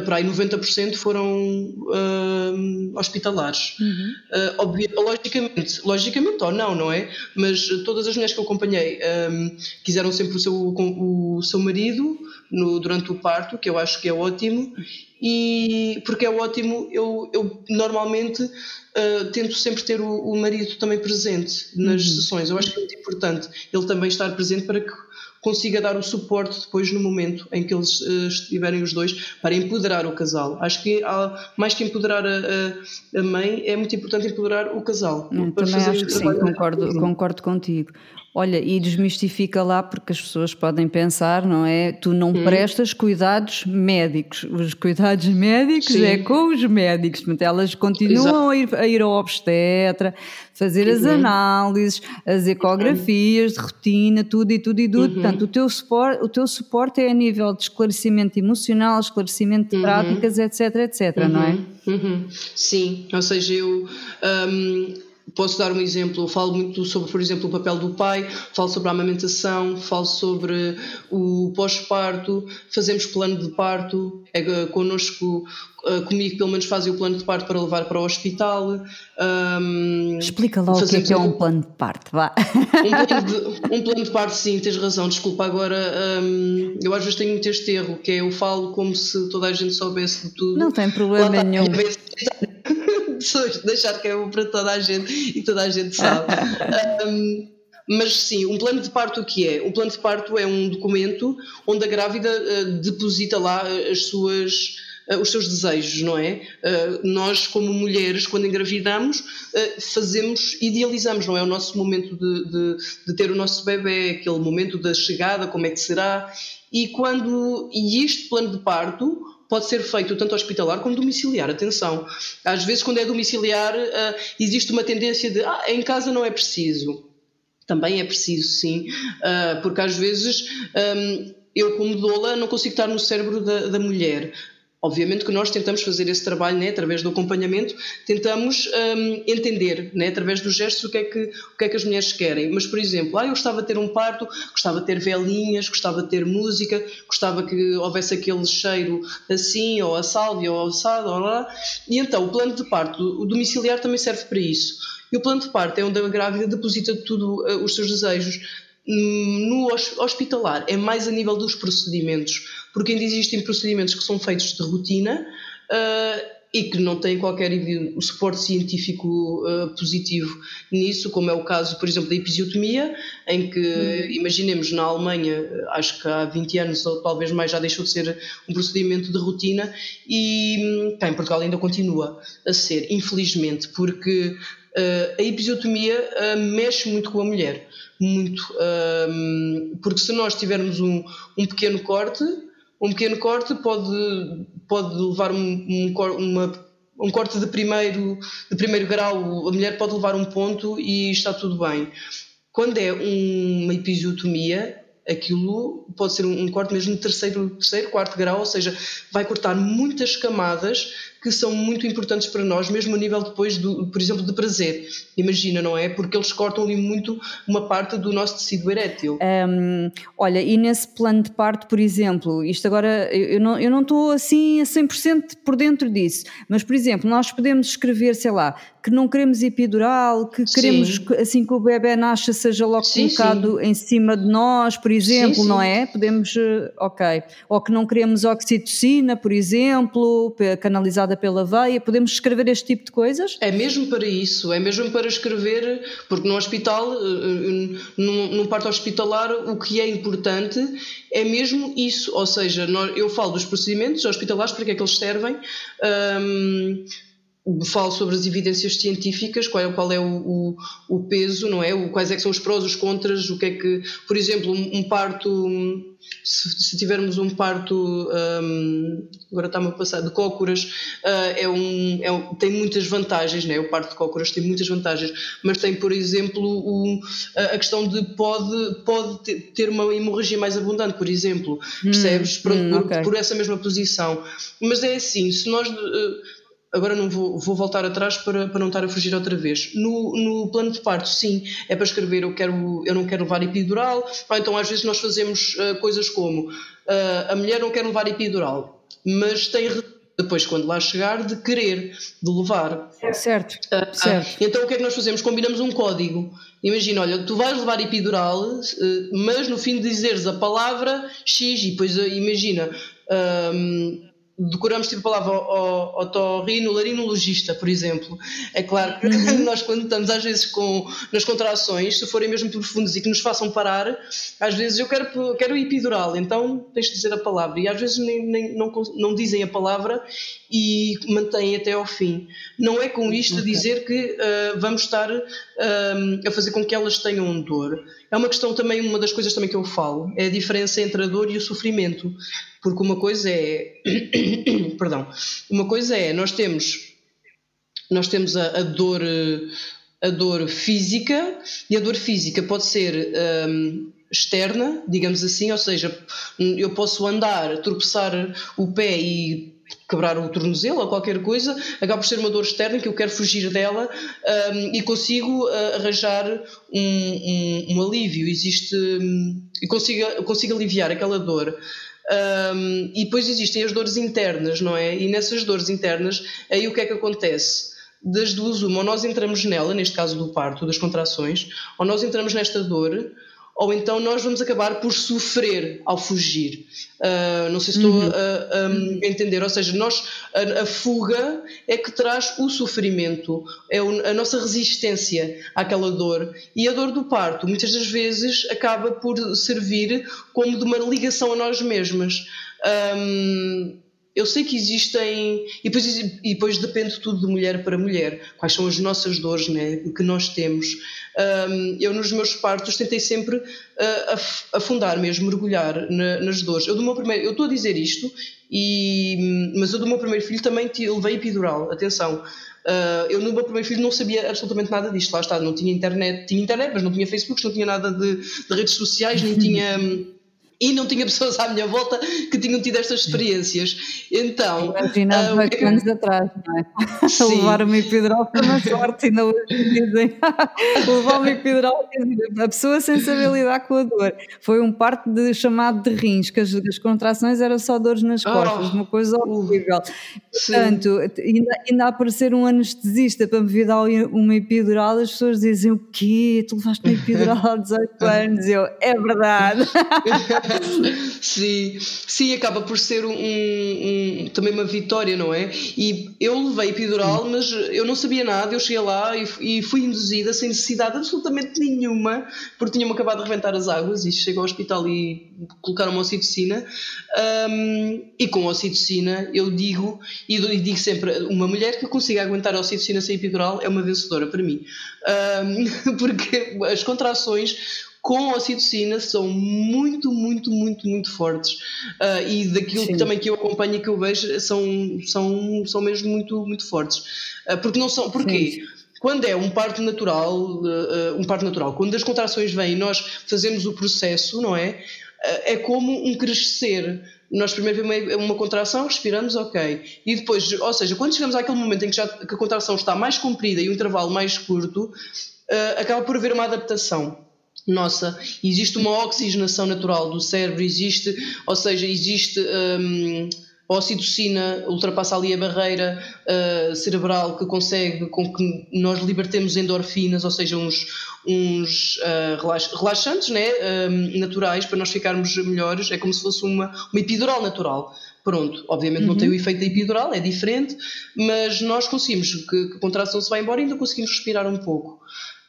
para aí 90% foram uh, hospitalares. Uhum. Uh, logicamente, logicamente ou não, não é? Mas todas as mulheres que eu acompanhei um, quiseram sempre o seu, o, o seu marido no, durante o parto, que eu acho que é ótimo, e porque é ótimo, eu, eu normalmente uh, tento sempre ter o, o, marido também presente nas uhum. sessões. Eu acho que é muito importante ele também estar presente para que consiga dar o suporte depois no momento em que eles uh, estiverem os dois para empoderar o casal. Acho que há, mais que empoderar a, a, a, mãe, é muito importante empoderar o casal. Hum, também acho que sim, concordo, concordo contigo. Olha, e desmistifica lá, porque as pessoas podem pensar, não é? Tu não hum. prestas cuidados médicos. Os cuidados médicos Sim. é com os médicos. Portanto, elas continuam a ir, a ir, ao obstetra, fazer uhum. as análises, as ecografias de rotina, tudo e tudo e tudo. Uhum. Portanto, o teu, suporte, o teu suporte é a nível de esclarecimento emocional, esclarecimento de uhum. práticas, etc, etc, não é? Uhum. Uhum. Sim, ou seja, eu. Um, Posso dar um exemplo, falo muito sobre, por exemplo, o papel do pai, falo sobre a amamentação, falo sobre o pós-parto, fazemos plano de parto, é, connosco, eh, comigo pelo menos fazem o plano de parto para levar para o hospital. Um, Explica lá o que é, que é um plano de parto, vá. Um plano de, um plano de parto, sim, tens razão, desculpa, agora um, eu às vezes tenho muito este erro, que é eu falo como se toda a gente soubesse de tudo. Não tem problema nenhum deixar que é bom para toda a gente e toda a gente sabe. um, mas sim, um plano de parto o que é? Um plano de parto é um documento onde a grávida uh, deposita lá as suas uh, os seus desejos, não é? Uh, nós, como mulheres, quando engravidamos, fazemos, idealizamos, não é? O nosso momento de, de, de, ter o nosso bebê, aquele momento da chegada, como é que será. E quando. E este plano de parto pode ser feito tanto hospitalar como domiciliar. Atenção, às vezes, quando é domiciliar, uh, existe uma tendência de ah, em casa não é preciso. Também é preciso, sim, uh, porque às vezes um, eu, como doula, não consigo estar no cérebro da, da mulher. Obviamente que nós tentamos fazer esse trabalho né, através do acompanhamento, tentamos um, entender né, através dos gestos o que, é que, o que é que as mulheres querem. Mas, por exemplo, ah, eu gostava de ter um parto, gostava de ter velinhas, gostava de ter música, gostava que houvesse aquele cheiro assim, ou a sálvia, ou assado, ou lá. E então, o plano de parto, o domiciliar também serve para isso. E o plano de parto é onde a grávida deposita tudo uh, os seus desejos. Hum, no hospitalar é mais a nível dos procedimentos porque ainda existem procedimentos que são feitos de rotina uh, e que não tem qualquer suporte científico uh, positivo nisso, como é o caso, por exemplo, da episiotomia, em que, uhum. imaginemos, na Alemanha, acho que há 20 anos ou talvez mais já deixou de ser um procedimento de rotina e cá em Portugal ainda continua a ser, infelizmente, porque a episiotomia uh, mexe muito com a mulher, muito, porque se nós tivermos um, um pequeno corte, um pequeno corte pode, pode levar um, um, uma, um corte de primeiro, de primeiro grau, a mulher pode levar um ponto e está tudo bem. Quando é uma episiotomia, aquilo pode ser um, corte mesmo de terceiro, terceiro, quarto grau, ou seja, vai cortar muitas camadas que são muito importantes para nós, mesmo a nível depois, do, por exemplo, de prazer. Imagina, não é? Porque eles cortam ali muito uma parte do nosso tecido erétil. Um, olha, e nesse plano de parto, por exemplo, isto agora, eu não, eu não estou assim a 100% por dentro disso, mas, por exemplo, nós podemos escrever, sei lá, que não queremos epidural, que queremos sim. assim que o bebê nasça seja logo sim, colocado sim. em cima de nós, por exemplo, não é? Podemos, eh, ok. Ou que não queremos oxitocina, por exemplo, canalizada pela veia, podemos escrever este tipo de coisas? É mesmo para isso, é mesmo para escrever, porque no hospital, eh, eh, num, num parto hospitalar, o que é importante é mesmo isso, ou seja, eu falo dos procedimentos hospitalares, para que é que eles servem, um, falo sobre as evidências científicas, qual é, qual é o, o, o, peso, não é? O, quais é que são os prós, os contras, o que é que, por exemplo, um, um parto, se, se, tivermos um parto, um, agora está-me a passar, de cócoras, uh, é um, é um, tem muitas vantagens, não é? O parto de cócoras tem muitas vantagens, mas tem, por exemplo, o, a questão de pode, pode ter uma hemorragia mais abundante, por exemplo, hum, percebes? Hum, por, hum, okay. por, essa mesma posição. Mas é assim, se nós... Uh, agora não vou, vou voltar atrás para, para não estar a fugir outra vez. No, no plano de parto, sim, é para escrever eu, quero, eu não quero levar epidural, ou então às vezes nós fazemos uh, coisas como uh, a mulher não quer levar epidural, mas tem depois quando lá chegar de querer, de levar. Certo, uh, certo. então o que é que nós fazemos? Combinamos um código. Imagina, olha, tu vais levar epidural, mas no fim de dizeres a palavra X e depois imagina decoramos tipo a palavra otorrinolaringologista, por exemplo. É claro que uhum. nós quando estamos às vezes com, nas contrações, se forem mesmo profundas e que nos façam parar, às vezes eu quero, quero epidural, então tens de dizer a palavra. E às vezes nem, nem, não, não dizem a palavra e mantêm até ao fim. Não é com isto okay. dizer que uh, vamos estar uh, a fazer com que elas tenham dor. É uma questão também, uma das coisas também que eu falo, é a diferença entre a dor e o sofrimento. Porque uma coisa é. perdão. Uma coisa é, nós temos. Nós temos a, a dor. A dor física, e a dor física pode ser um, externa, digamos assim, ou seja, eu posso andar, tropeçar o pé e quebrar o tornozelo ou qualquer coisa, acaba por ser uma dor externa que eu quero fugir dela um, e consigo uh, arranjar um, um, um, alívio, existe um, e consigo, consigo aliviar aquela dor. Um, e depois existem as dores internas, não é? E nessas dores internas, aí o que é que acontece? Das duas, uma, ou nós entramos nela, neste caso do parto, das contrações, ou nós entramos nesta dor, ou então nós vamos acabar por sofrer ao fugir. Uh, não sei se estou uhum. a, a, entender, ou seja, nós, a, a, fuga é que traz o sofrimento, é a nossa resistência àquela dor. E a dor do parto, muitas das vezes, acaba por servir como de uma ligação a nós mesmas. Um, eu sei que existem, e depois, e depois depende tudo de mulher para mulher, quais são as nossas dores né, que nós temos. Um, eu, nos meus partos, tentei sempre uh, afundar mesmo, mergulhar na, nas dores. Eu, do meu primeiro, eu estou a dizer isto, e, mas eu, do meu primeiro filho, também levei epidural. Atenção, Uh, eu no meu primeiro filho não sabia absolutamente nada disto, lá está, não tinha internet, tinha internet, mas não tinha Facebook, não tinha nada de, de redes sociais, nem tinha e não tinha pessoas à minha volta que tinham tido estas experiências. Então. Imagina uh, que... anos atrás, não é? Sim. Levar uma epidural foi uma sorte, ainda hoje dizem. Levar uma epidural, a pessoa sem saber lidar com a dor. Foi um parto de, chamado de rins, que as, as contrações eram só dores nas oh. costas, oh. uma coisa horrível. Portanto, ainda, ainda aparecer um anestesista para me dar uma epidural, as pessoas dizem: O quê? Tu levaste uma epidural há 18 anos? Eu, é verdade. sim, sim, acaba por ser um, um, também uma vitória, não é? E eu levei epidural, sim. mas eu não sabia nada, eu cheguei lá e, e, fui induzida sem necessidade absolutamente nenhuma, porque tinha-me acabado de reventar as águas e cheguei ao hospital e colocaram uma ocitocina. Um, e com ocitocina, eu digo, e digo sempre, uma mulher que consiga aguentar a ocitocina sem epidural é uma vencedora para mim. Porque as contrações com a ocitocina são muito, muito, muito, muito fortes. Uh, e daquilo que, também que eu acompanho e que eu vejo são, são, são mesmo muito, muito fortes. Uh, porque não são. Porquê? Sim. Quando é um parto natural, uh, um parto natural, quando as contrações vêm e nós fazemos o processo, não é? é como um crescer. Nós primeiro vemos uma contração, respiramos, ok. E depois, ou seja, quando chegamos àquele momento em que, já, que a contração está mais comprida e o intervalo mais curto, uh, acaba por haver uma adaptação nossa. Existe uma oxigenação natural do cérebro, existe, ou seja, existe. Um, a ocitocina ultrapassa ali a barreira uh, cerebral que consegue com que nós libertemos endorfinas, ou seja, uns, uns uh, relaxantes né, uh, naturais para nós ficarmos melhores. É como se fosse uma, uma epidural natural. Pronto, obviamente uhum. não tem o efeito da epidural, é diferente, mas nós conseguimos que, que a contração se vai embora e ainda conseguimos respirar um pouco.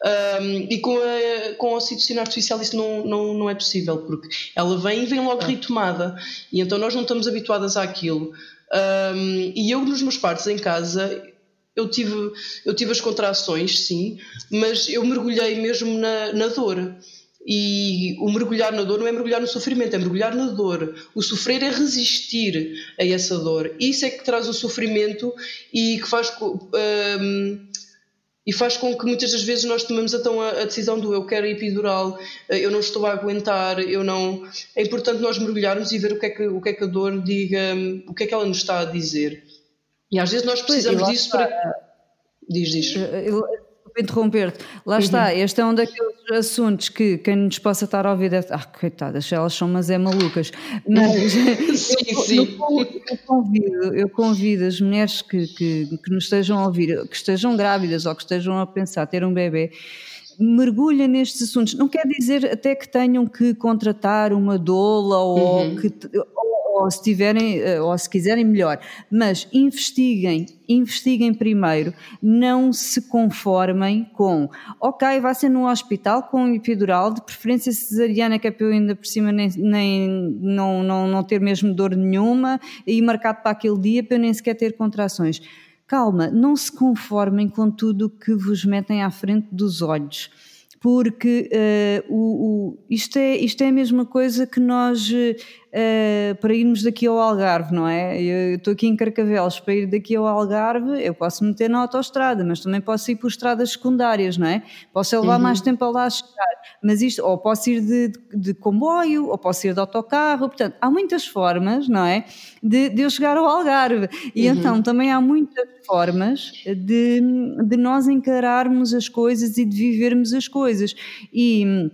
Um, e com a, com a artificial isso não, não, não é possível, porque ela vem e vem logo ah. retomada, e então nós não estamos habituadas àquilo. Um, e eu, nos meus partos em casa, eu tive, eu tive as contrações, sim, mas eu mergulhei mesmo na, na dor. E o mergulhar na dor não é mergulhar no sofrimento, é mergulhar na dor. O sofrer é resistir a essa dor. Isso é que traz o sofrimento e que faz. Um, e faz com que muitas das vezes nós tomemos então a, a, decisão do eu quero epidural, eh, eu não estou a aguentar, eu não. É importante nós mergulharmos e ver o que é que, o que, é que a dor diga, o que é que ela nos está a dizer. E às vezes nós precisamos disso para. Diz, diz. Eu, interromper-te. Lá uhum. está, este é um daqueles assuntos que quem nos possa estar a ouvir deve. Ah, coitadas, elas são, mas é malucas. Mas sim, eu, sim. Eu, eu, convido, eu convido as mulheres que, que, que nos estejam a ouvir, que estejam grávidas ou que estejam a pensar ter um bebê mergulhem nestes assuntos. Não quer dizer até que tenham que contratar uma doula ou, uhum. que, ou se tiverem, eh, ou se quiserem melhor, mas investiguem, investiguem primeiro, não se conformem com, ok, vai ser no hospital com epidural, de preferência cesariana, que é para eu ainda por cima nem, nem, não, não, não ter mesmo dor nenhuma, e marcado para aquele dia para eu nem sequer ter contrações. Calma, não se conformem com tudo que vos metem à frente dos olhos porque uh, o, o, isto, é, isto é a mesma coisa que nós uh, para irmos daqui ao Algarve, não é? Eu estou aqui em Carcavelos, para ir daqui ao Algarve, eu posso meter na autostrada, mas também posso ir por estradas secundárias, não é? Posso levar uhum. mais tempo a lá chegar, mas isto, ou posso ir de, de, de, comboio, ou posso ir de autocarro, portanto, há muitas formas, não é? De, de eu chegar ao Algarve. E uhum. então também há muitas formas de, de nós encararmos as coisas e de vivermos as coisas. E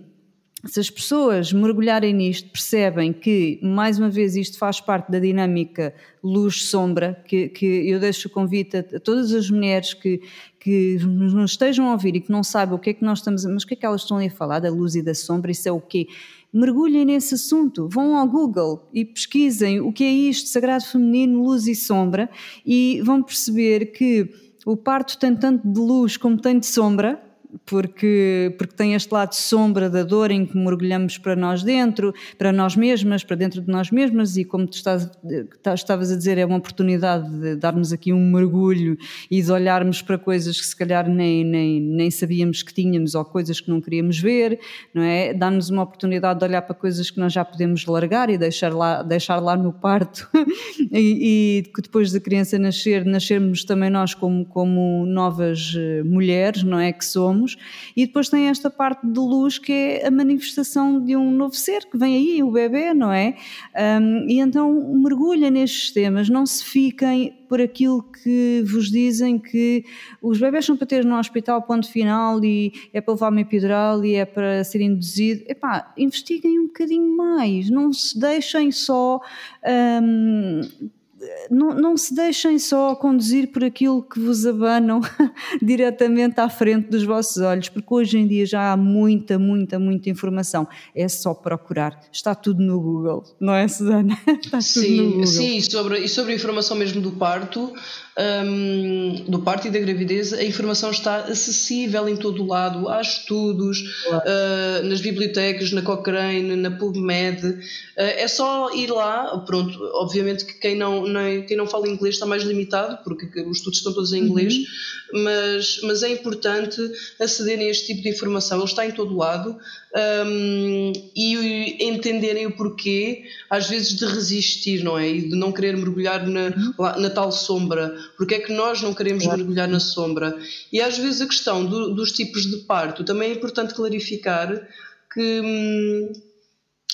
se as pessoas mergulharem nisto, percebem que, mais uma vez, isto faz parte da dinâmica luz-sombra, que, que, eu deixo o convite a, todas as mulheres que, que nos estejam a ouvir e que não saibam o que é que nós estamos a... Mas o que é que elas estão a falar da luz e da sombra? Isso é o quê? Mergulhem nesse assunto, vão ao Google e pesquisem o que é isto, sagrado feminino, luz e sombra, e vão perceber que o parto tem tanto de luz como tem de sombra, porque, porque tem este lado sombra da dor em que mergulhamos para nós dentro, para nós mesmas, para dentro de nós mesmas, e como tu estás, estavas a dizer, é uma oportunidade de darmos aqui um mergulho e de olharmos para coisas que se calhar nem, nem, nem sabíamos que tínhamos ou coisas que não queríamos ver, não é? Dá-nos uma oportunidade de olhar para coisas que nós já podemos largar e deixar lá, deixar lá no parto e, e que depois da criança nascer, nascermos também nós como, como novas eh, mulheres, não é? Que somos somos, e depois tem esta parte de luz que é a manifestação de um novo ser que vem aí, o bebê, não é? Um, e então mergulha nestes temas, não se fiquem por aquilo que vos dizem que os bebés são para ter no hospital ponto final e é para levar uma epidural e é para ser induzido. Epá, investiguem um bocadinho mais, não se deixem só. Um, não, não se deixem só conduzir por aquilo que vos abanam diretamente à frente dos vossos olhos, porque hoje em dia já há muita, muita, muita informação. É só procurar. Está tudo no Google, não é, Susana? Está sim, sim, e sobre, e sobre a informação mesmo do parto, um, do parto e da gravidez, a informação está acessível em todo o lado. Há estudos uh, nas bibliotecas, na Cochrane, na PubMed. Uh, é só ir lá. Pronto, obviamente que quem não, não, quem não fala inglês está mais limitado, porque os estudos estão todos em inglês, uhum. mas, mas é importante acederem a este tipo de informação. Ele está em todo lado um, e entenderem o porquê, às vezes, de resistir, não é? E de não querer mergulhar na, uhum. na tal sombra. Porque é que nós não queremos claro. mergulhar na sombra? E às vezes a questão do, dos tipos de parto também é importante clarificar que.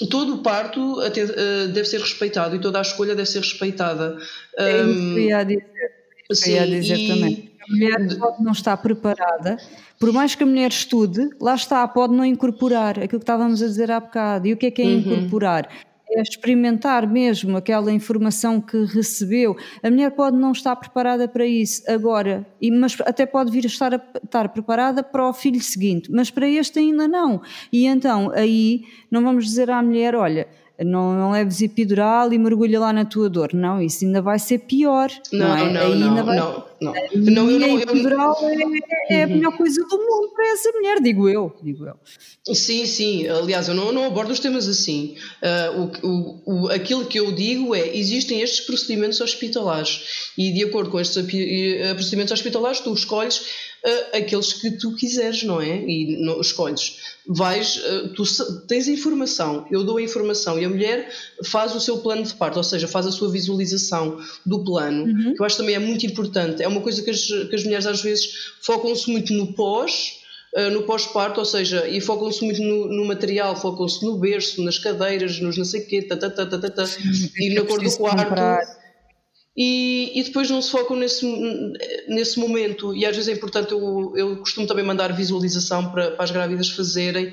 Todo o parto até, uh, deve ser respeitado e toda a escolha deve ser respeitada. É isso que eu ia dizer, sim, ia dizer e... também. A mulher pode não estar preparada por mais que a mulher estude, lá está, pode não incorporar aquilo que estávamos a dizer há bocado. E o que é que é uhum. incorporar? É experimentar mesmo aquela informação que recebeu. A mulher pode não estar preparada para isso agora, mas até pode vir a estar, a estar preparada para o filho seguinte, mas para este ainda não. E então aí não vamos dizer à mulher: olha, não, não leves epidural e mergulha lá na tua dor. Não, isso ainda vai ser pior. Não, não, é? não, não, vai... não, não. não, eu, a epidural é, é, a melhor coisa do mundo para essa mulher, digo eu, digo eu. Sim, sim, aliás, eu não, não abordo os temas assim. Uh, o, o, o, aquilo que eu digo é, existem estes procedimentos hospitalares e de acordo com estes procedimentos hospitalares tu escolhes uh, aqueles que tu quiseres, não é? E não, escolhes. Vais, uh, tu tens a informação, eu dou a informação e a mulher faz o seu plano de parto, ou seja, faz a sua visualização do plano, uhum. que eu acho também é muito importante. É uma coisa que as, que as mulheres às vezes focam-se muito no pós, Uh, no pós-parto, ou seja, e focam-se muito no, no material, focam-se no berço, nas cadeiras, nos não sei o quê, tá, tá, tá, e na cor do quarto. Comprar e, e depois não se focam nesse, nesse momento. E às vezes é importante, eu, eu costumo também mandar visualização para, para as grávidas fazerem,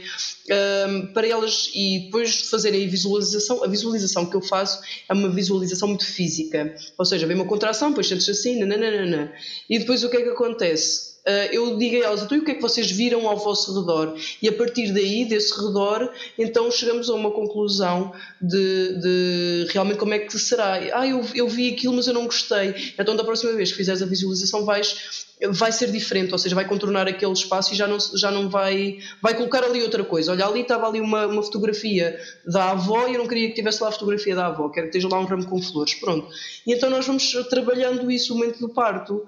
um, para elas, e depois de fazerem a visualização, a visualização que eu faço é uma visualização muito física. Ou seja, vem uma contração, depois sentes assim, nananana. e depois o que é que acontece? Uh, eu digo a elas, então e o que é que vocês viram ao vosso redor? E a partir daí, desse redor, então chegamos a uma conclusão de, de realmente como é que será. Ah, eu, eu vi aquilo, mas eu não gostei. Então da próxima vez que fizeres a visualização vais vai ser diferente, ou seja, vai contornar aquele espaço e já não, já não vai, vai colocar ali outra coisa. Olha, ali estava ali uma, uma fotografia da avó e eu não queria que tivesse lá a fotografia da avó, quero que esteja lá um ramo com flores, pronto. E então nós vamos trabalhando isso no momento do parto.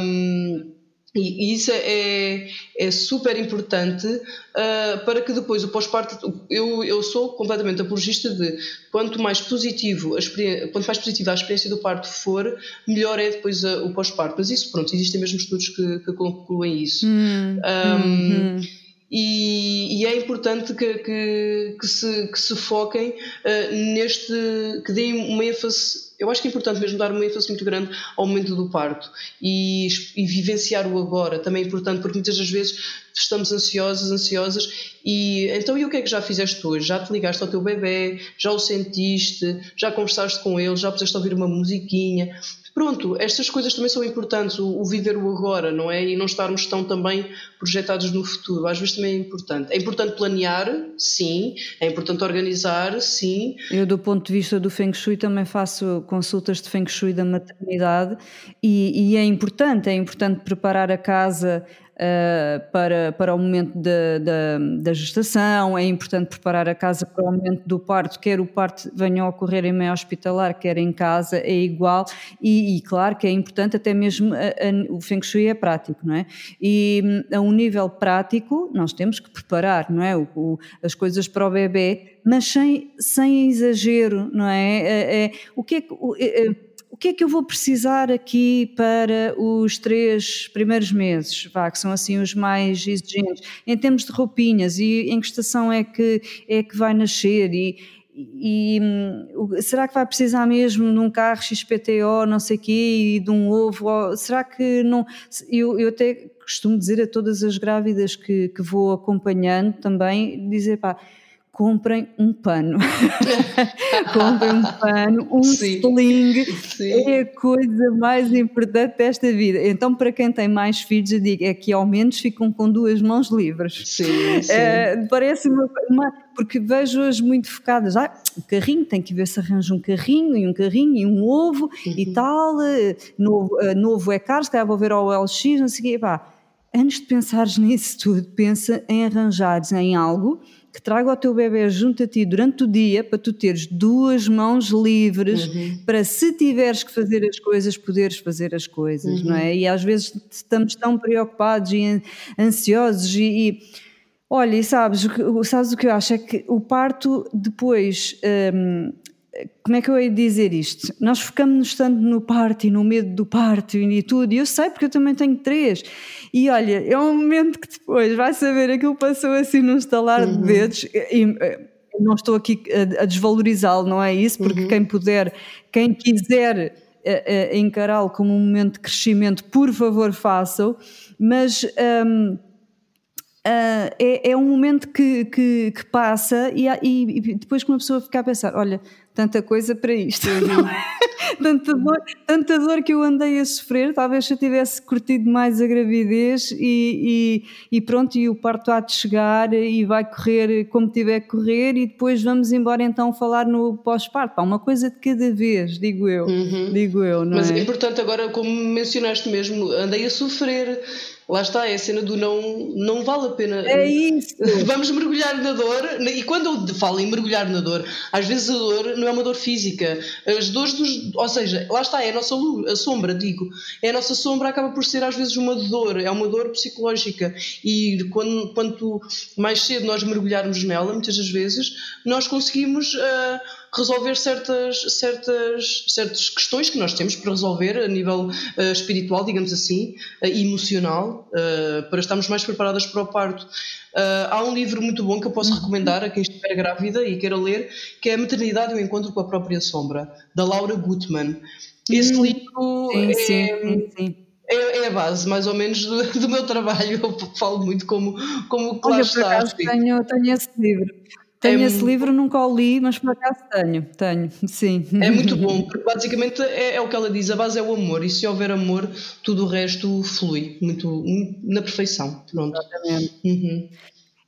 Um, e isso é, é super importante uh, para que depois o pós-parto. Eu, eu sou completamente apologista de quanto mais positivo quanto mais positiva a experiência do parto for, melhor é depois a, o pós-parto. Mas isso, pronto, existem mesmo estudos que, que concluem isso. Hum, um, e, e, é importante que, que, que, se, que se foquem uh, neste. que deem uma ênfase eu acho que é importante mesmo dar uma ênfase muito grande ao momento do parto e, e vivenciar o agora. Também é importante porque muitas das vezes estamos ansiosos, ansiosas e então e o que é que já fizeste hoje? Já te ligaste ao teu bebê, já o sentiste, já conversaste com ele, já puseste a ouvir uma musiquinha. Pronto, estas coisas também são importantes, o, o, viver o agora, não é? E não estarmos tão também projetados no futuro. Às vezes também é importante. É importante planear, sim. É importante organizar, sim. Eu, do ponto de vista do Feng Shui, também faço consultas de Feng Shui da maternidade e, e é importante, é importante preparar a casa uh, para, para o momento da, da, da, gestação, é importante preparar a casa para o momento do parto, quer o parto venha a ocorrer em meio hospitalar, quer em casa, é igual, e, e claro que é importante até mesmo, a, a, o Feng Shui é prático, não é? E a um nível prático, nós temos que preparar, não é? O, o, as coisas para o bebê, mas sem, sem exagero, não é? é, é o que é que. É o que é que eu vou precisar aqui para os três primeiros meses, vá, que são assim os mais exigentes, em termos de roupinhas e em que estação é que, é que vai nascer? E, e, e será que vai precisar mesmo de um carro XPTO, não sei quê, e de um ovo? Será que não... Eu, eu até costumo dizer a todas as grávidas que, que vou acompanhando também, dizer, pá, comprem um pano. comprem um pano, um sim, sling, sim. é a coisa mais importante desta vida. Então, para quem tem mais filhos, eu digo, é que ao menos ficam com duas mãos livres. Sim. Uh, parece uma, uma, porque vejo-as muito focadas, ah, o carrinho, tem que ver se arranja um carrinho, e um carrinho, e um ovo, uhum. e tal, uh, novo, uh, novo é caro, se calhar vou ver ao LX, não sei o quê, pá. Antes de pensares nisso tudo, pensa em arranjares em algo que traga o teu bebê junto a ti durante o dia para tu teres duas mãos livres uhum. para se tiveres que fazer as coisas, poderes fazer as coisas, uhum. não é? E às vezes estamos tão preocupados e ansiosos e, e olha, e sabes, sabes o que eu acho? É que o parto depois hum, como é que eu ia dizer isto? Nós focamos-nos tanto no parto e no medo do parto e tudo, e eu sei porque eu também tenho três. E olha, é um momento que depois vai saber aquilo passou assim num estalar uhum. de dedos. E, e, não estou aqui a, a desvalorizá-lo, não é isso? Porque uhum. quem puder, quem quiser uh, uh, encará-lo como um momento de crescimento, por favor, façam. Mas. Um, Uh, é, é, um momento que, que, que passa e, e, e, depois que uma pessoa fica a pensar, olha, tanta coisa para isto, uhum. tanta, dor, tanta dor que eu andei a sofrer, talvez se eu tivesse curtido mais a gravidez e, e, e, pronto, e o parto há de chegar e vai correr como tiver que correr e depois vamos embora então falar no pós-parto, uma coisa de cada vez, digo eu, uhum. digo eu, não Mas é? é importante agora, como mencionaste mesmo, andei a sofrer Lá está, é a cena do não, não vale a pena. É isso! Vamos mergulhar na dor, e quando eu falo em mergulhar na dor, às vezes a dor não é uma dor física. As dores dos. Ou seja, lá está, é a nossa luz, a sombra, digo. É a nossa sombra, acaba por ser às vezes uma dor, é uma dor psicológica. E quando, quanto mais cedo nós mergulharmos nela, muitas das vezes, nós conseguimos. Uh, resolver certas, certas, certas questões que nós temos para resolver a nível uh, espiritual, digamos assim, uh, emocional, uh, para estarmos mais preparadas para o parto. há um livro muito bom que eu posso uhum. recomendar a quem estiver grávida e queira ler, que é A Maternidade e o Encontro com a Própria Sombra, da Laura Gutman. Esse hum, livro sim, é, sim, sim. É, é, a base, mais ou menos, do, do, meu trabalho. Eu falo muito como, como lá Olha, está. Por acaso, tenho, tenho esse livro. Tenho é esse livro, nunca o li, mas por acaso tenho, tenho, sim. É muito bom, porque basicamente é, é, o que ela diz, a base é o amor, e se houver amor, tudo o resto flui, muito, na perfeição, pronto. Exatamente. Uhum.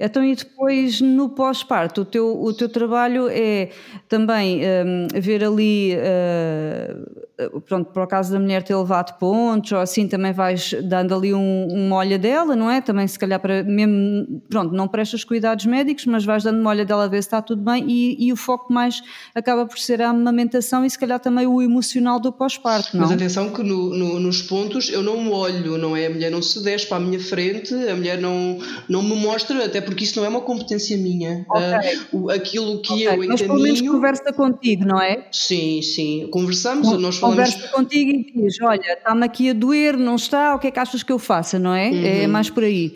Então, e depois no pós-parto, o teu, o teu trabalho é também um, ver ali, uh, pronto, por acaso da mulher ter levado pontos, ou assim também vais dando ali um, uma olha dela, não é? Também se calhar para mesmo, pronto, não prestas cuidados médicos, mas vais dando uma olha dela a ver se está tudo bem e, e o foco mais acaba por ser a amamentação e se calhar também o emocional do pós-parto, não? Mas atenção que no, no, nos pontos eu não olho, não é? A mulher não se desce para a minha frente, a mulher não, não me mostra, até porque isso não é uma competência minha. Okay. Uh, aquilo que okay. eu encaminho... Mas pelo menos conversa contigo, não é? Sim, sim. Conversamos, Com, nós falamos... Conversa contigo e diz, olha, está-me aqui a doer, não está, o que é que achas que eu faça, não é? é uhum. É mais por aí.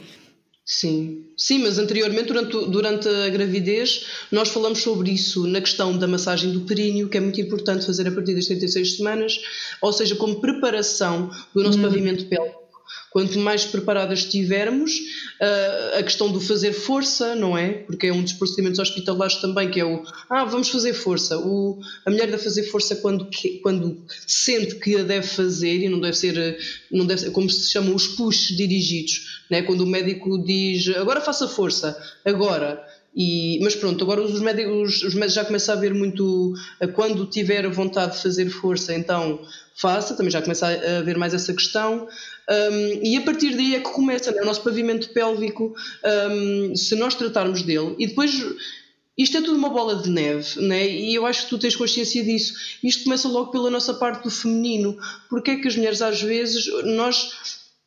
Sim, sim, mas anteriormente, durante, durante a gravidez, nós falamos sobre isso na questão da massagem do períneo, que é muito importante fazer a partir das 36 semanas, ou seja, como preparação do nosso hum. pavimento pélvico Quanto mais preparadas estivermos, uh, a questão do fazer força, não é? Porque é um dos procedimentos hospitalares também, que é o ah, vamos fazer força. O, a mulher deve fazer força quando, quando sente que a deve fazer e não deve ser, não deve ser como se chamam os push dirigidos, né? quando o médico diz agora faça força, agora. E, mas pronto, agora os médicos, os médicos já começam a ver muito quando tiver vontade de fazer força, então faça, também já começa a ver mais essa questão. Um, e a partir daí é que começa né? o nosso pavimento pélvico, um, se nós tratarmos dele, e depois isto é tudo uma bola de neve, né? e eu acho que tu tens consciência disso. Isto começa logo pela nossa parte do feminino. Porque é que as mulheres, às vezes, nós.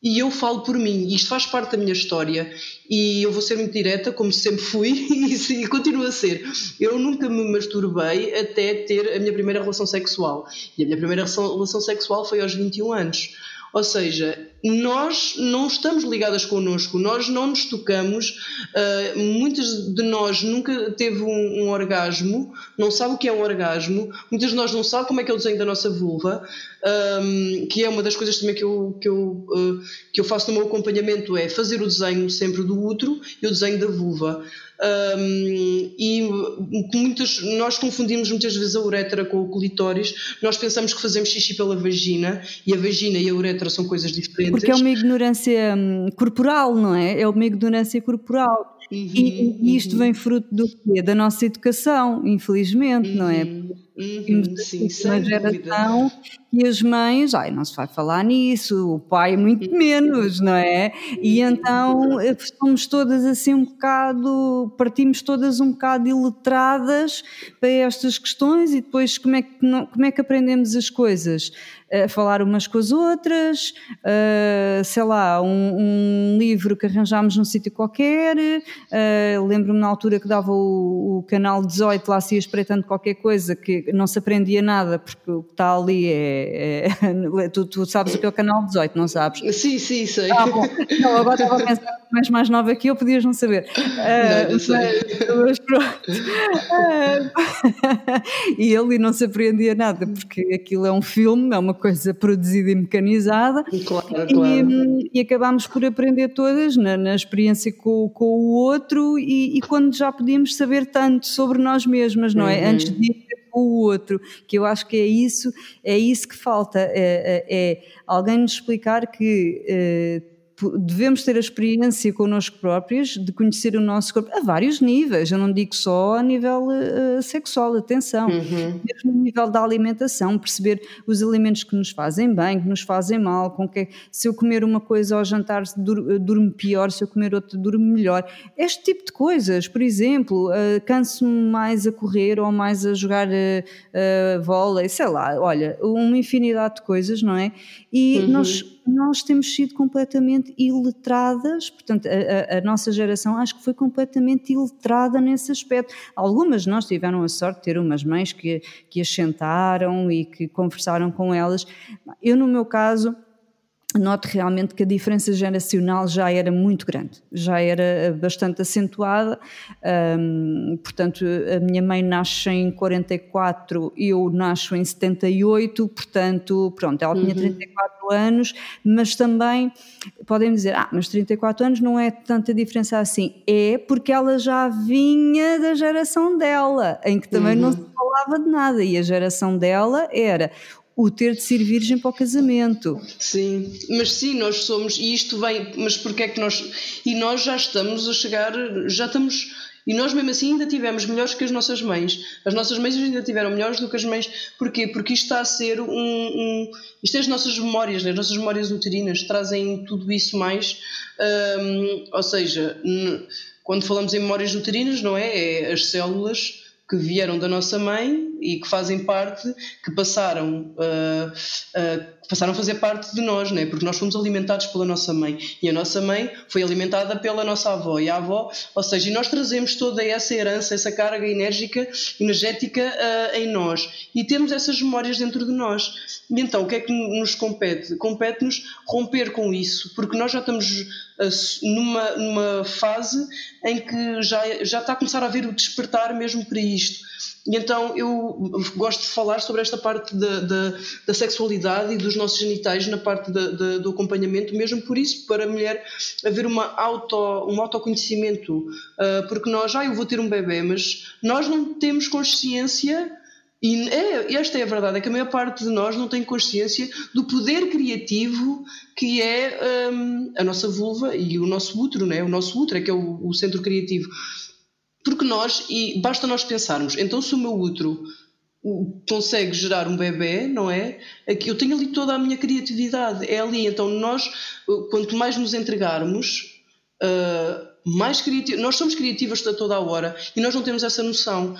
E eu falo por mim, isto faz parte da minha história, e eu vou ser muito direta, como sempre fui, e, continuo a ser. Eu nunca me masturbei até ter a minha primeira relação sexual. E a minha primeira relação sexual foi aos 21 anos. Ou seja, nós não estamos ligadas connosco, nós não nos tocamos, uh, muitas de nós nunca teve um, um, orgasmo, não sabe o que é um orgasmo, muitas de nós não sabem como é que é o desenho da nossa vulva, um, que é uma das coisas também que eu, que, eu, uh, que eu faço no meu acompanhamento, é fazer o desenho sempre do útero e o desenho da vulva. Um, e muitas, nós confundimos muitas vezes a uretra com o clitóris. Nós pensamos que fazemos xixi pela vagina e a vagina e a uretra são coisas diferentes. Porque é uma ignorância hum, corporal, não é? É uma ignorância corporal. Uhum, e, e, isto uhum. vem fruto do quê? Da nossa educação, infelizmente, uhum, não é? Uhum, uhum sim, uma geração e as mães, ai, não se vai falar nisso, o pai muito uhum. menos, não é? E então eh, somos todas assim um bocado, partimos todas um bocado iletradas para estas questões e depois como é que, como é que aprendemos as coisas? A falar umas com as outras, uh, sei lá, um, um, livro que arranjámos num sítio qualquer. Uh, Lembro-me na altura que dava o, o, canal 18, lá se ia espreitando qualquer coisa que não se aprendia nada, porque o que está ali é. é tu, tu, sabes o que é o canal 18, não sabes? Sim, sim, sei. Ah, bom. Não, agora estava a pensar que mais, mais nova que eu, podias não saber. Uh, não, não sei. Mas, pronto. e ele não se aprendia nada, porque aquilo é um filme, é uma coisa produzida e mecanizada. Claro, claro. E, e acabámos por aprender todas na, na experiência com, com, o outro e, e, quando já podíamos saber tanto sobre nós mesmas, não é? Uhum. Antes de ir com o outro, que eu acho que é isso, é isso que falta, é, é, é alguém nos explicar que é, devemos ter a experiência connosco próprios de conhecer o nosso corpo a vários níveis, eu não digo só a nível uh, sexual, atenção, uhum. mesmo a nível da alimentação, perceber os alimentos que nos fazem bem, que nos fazem mal, com que se eu comer uma coisa ao jantar dur, durmo pior, se eu comer outra durmo melhor, este tipo de coisas, por exemplo, uh, canso-me mais a correr ou mais a jogar uh, uh, vôlei, sei lá, olha, uma infinidade de coisas, não é? E uhum. nós nós temos sido completamente iletradas, portanto, a, a, a, nossa geração acho que foi completamente iletrada nesse aspecto. Algumas de nós tiveram a sorte de ter umas mães que, que as sentaram e que conversaram com elas. Eu, no meu caso, noto realmente que a diferença geracional já era muito grande, já era bastante acentuada. Um, portanto, a minha mãe nasce em 44, eu nasço em 78, portanto, pronto, ela tinha uhum. 34 anos, mas também podem dizer, ah, mas 34 anos não é tanta diferença assim. É porque ela já vinha da geração dela, em que também uhum. não se falava de nada, e a geração dela era o ter de ser virgem para o casamento. Sim, mas sim, nós somos, e isto vem, mas porque é que nós, e nós já estamos a chegar, já estamos, e nós mesmo assim ainda tivemos melhores que as nossas mães. As nossas mães ainda tiveram melhores do que as mães. Porquê? Porque isto está a ser um. um isto é as nossas memórias, né? as nossas memórias uterinas trazem tudo isso mais. Um, ou seja, quando falamos em memórias uterinas, não é? É as células que vieram da nossa mãe e que fazem parte, que passaram, uh, uh, passaram a fazer parte de nós, né? porque nós fomos alimentados pela nossa mãe e a nossa mãe foi alimentada pela nossa avó e a avó, ou seja, nós trazemos toda essa herança, essa carga enérgica, energética uh, em nós e temos essas memórias dentro de nós. E então, o que é que nos compete? Compete-nos romper com isso, porque nós já estamos numa, numa fase em que já, já está a começar a haver o despertar mesmo para. E então eu gosto de falar sobre esta parte da, da, da sexualidade e dos nossos genitais na parte da, da, do acompanhamento, mesmo por isso, para a mulher haver uma auto, um autoconhecimento, uh, porque nós, ah, eu vou ter um bebê, mas nós não temos consciência e é, esta é a verdade, é que a maior parte de nós não tem consciência do poder criativo que é um, a nossa vulva e o nosso útero, né? o nosso útero é que é o, o, centro criativo. Porque nós, e basta nós pensarmos, então se o meu útero consegue gerar um bebê, não é? Eu tenho ali toda a minha criatividade, é ali. Então nós, quanto mais nos entregarmos, uh, mais criativo. Nós somos criativas a toda a hora e nós não temos essa noção.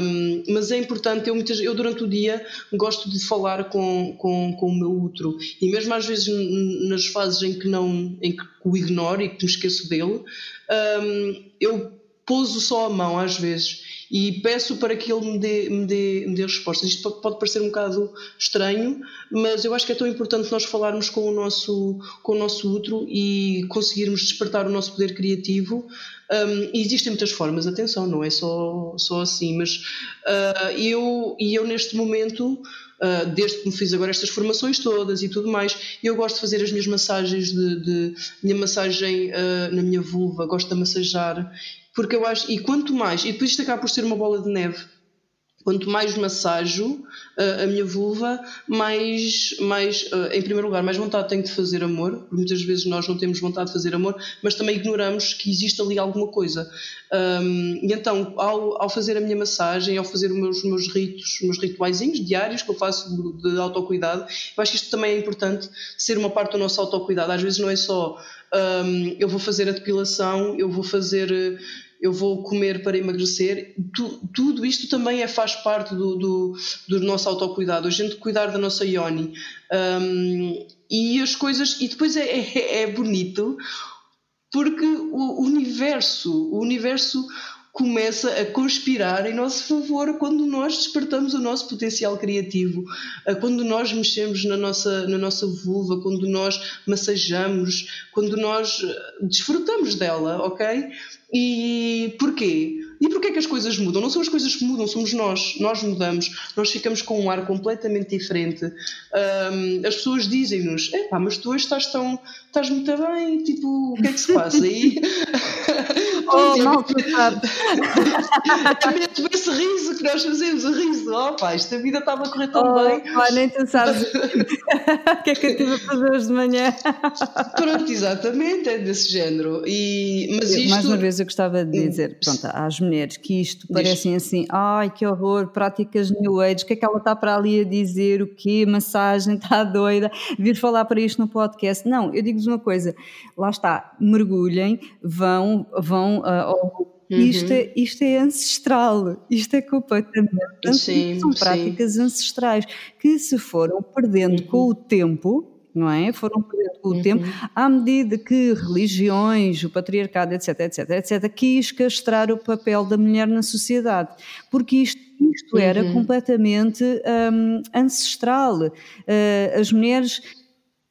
Um, mas é importante, eu, muitas, eu durante o dia gosto de falar com, com, com o meu útero e mesmo às vezes nas fases em que não em que o ignoro e que me esqueço dele, um, eu pouso só a mão às vezes e peço para que ele me dê, me dê, me dê respostas. Isto pode parecer um bocado estranho, mas eu acho que é tão importante nós falarmos com o nosso, com o nosso outro e conseguirmos despertar o nosso poder criativo. Um, existem muitas formas, atenção, não é só, só assim, mas uh, eu, e eu neste momento. Uh, desde que me fiz agora estas formações todas e tudo mais, eu gosto de fazer as minhas massagens de, de minha massagem uh, na minha vulva, gosto de massajar porque eu acho, e quanto mais, e depois isto acaba por ser uma bola de neve, quanto mais massajo uh, a minha vulva, mais, mais uh, em primeiro lugar, mais vontade tenho de fazer amor, porque muitas vezes nós não temos vontade de fazer amor, mas também ignoramos que existe ali alguma coisa. Um, e então, ao, ao fazer a minha massagem, ao fazer os meus, meus ritos, os meus rituaizinhos diários que eu faço de, de autocuidado, eu acho que isto também é importante ser uma parte do nosso autocuidado. Às vezes não é só um, eu vou fazer a depilação, eu vou fazer, eu vou comer para emagrecer. Tu, tudo isto também é, faz parte do, do, do, nosso autocuidado, a gente cuidar da nossa Ioni. Um, e as coisas, e depois é, é, é bonito porque o universo, o universo começa a conspirar em nosso favor quando nós despertamos o nosso potencial criativo, quando nós mexemos na nossa, na nossa vulva, quando nós massajamos, quando nós eh, desfrutamos dela, ok? E porquê? E porquê que as coisas mudam? Não são as coisas que mudam, somos nós. Nós mudamos, nós ficamos com um ar completamente diferente. Um, as pessoas dizem-nos: pá, mas tu hoje estás tão. estás muito bem, tipo, o que é que se passa aí? oh, mal tratado. é mesmo esse riso que nós fazemos, o riso. Oh, pá, esta vida estava a correr tão oh, bem. Pá, nem tu sabes o que é que eu tive a fazer hoje de manhã. Pronto, exatamente, é desse género. E, mas isto... Mais uma vez eu gostava de dizer, pronto, às mulheres que isto parecem assim, ai que horror, práticas New Age, o que é que ela está para ali a dizer, o quê, massagem, está doida, vir falar para isto no podcast. Não, eu digo-vos uma coisa, lá está, mergulhem, vão, vão uh, ao isto, é, isto é ancestral, isto é completamente. Sim, são práticas sim. ancestrais que se foram perdendo uhum. com o tempo, não é? Foram perdendo com o uhum. tempo, à medida que religiões, o patriarcado, etc, etc, etc, quis castrar o papel da mulher na sociedade, porque isto, isto era uhum. completamente um, ancestral. Uh, as mulheres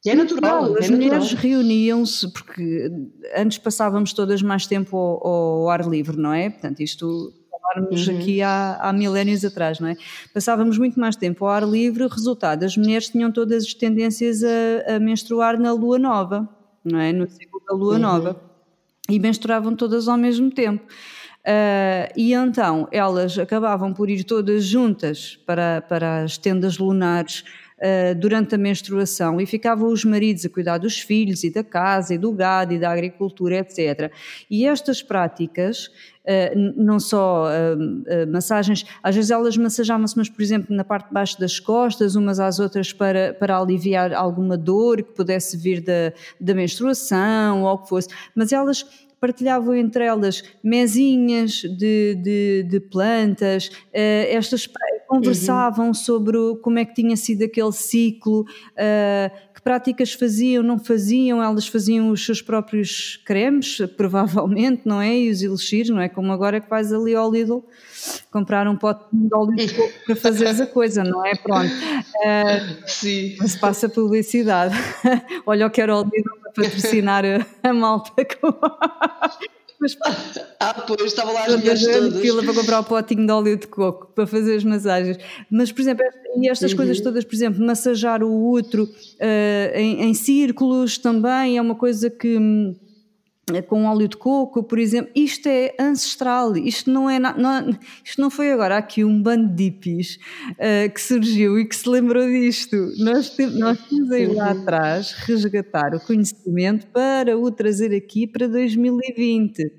é natural. As é mulheres reuniam-se, porque antes passávamos todas mais tempo ao, ao, ar livre, não é? Portanto, isto uhum. aqui há, há milénios atrás, não é? Passávamos muito mais tempo ao ar livre, resultado, as mulheres tinham todas as tendências a, a menstruar na lua nova, não é? No ciclo da lua uhum. nova. E menstruavam todas ao mesmo tempo. Uh, e então elas acabavam por ir todas juntas para, para as tendas lunares uh, durante a menstruação e ficavam os maridos a cuidar dos filhos e da casa e do gado e da agricultura, etc. E estas práticas Uh, não só uh, uh, massagens, às vezes elas massajavam-se, mas por exemplo na parte de baixo das costas, umas às outras para, para aliviar alguma dor que pudesse vir da, da menstruação ou o que fosse, mas elas partilhavam entre elas mesinhas de, de, de plantas, estas conversavam uhum. sobre como é que tinha sido aquele ciclo, uh, que práticas faziam, não faziam, elas faziam os seus próprios cremes, provavelmente, não é? E os elixires, não é? Como agora que vais ali ao Lidl comprar um pote de óleo para fazeres a coisa, não é? Pronto. Uh, Sim. Mas passa publicidade. Olha, eu quero ao Lidl para patrocinar a malta com... Mas, ah, pois, estava lá as mulheres todas. fila para comprar o potinho de óleo de coco para fazer as massagens. Mas, por exemplo, e estas uhum. coisas todas, por exemplo, massajar o útero uh, em, em círculos também é uma coisa que hum, com óleo de coco, por exemplo, isto é ancestral, isto não é, não, isto não foi agora aqui um bando de hippies uh, que surgiu e que se lembrou disto. Nós, te, nós aí lá atrás resgatar o conhecimento para o trazer aqui para 2020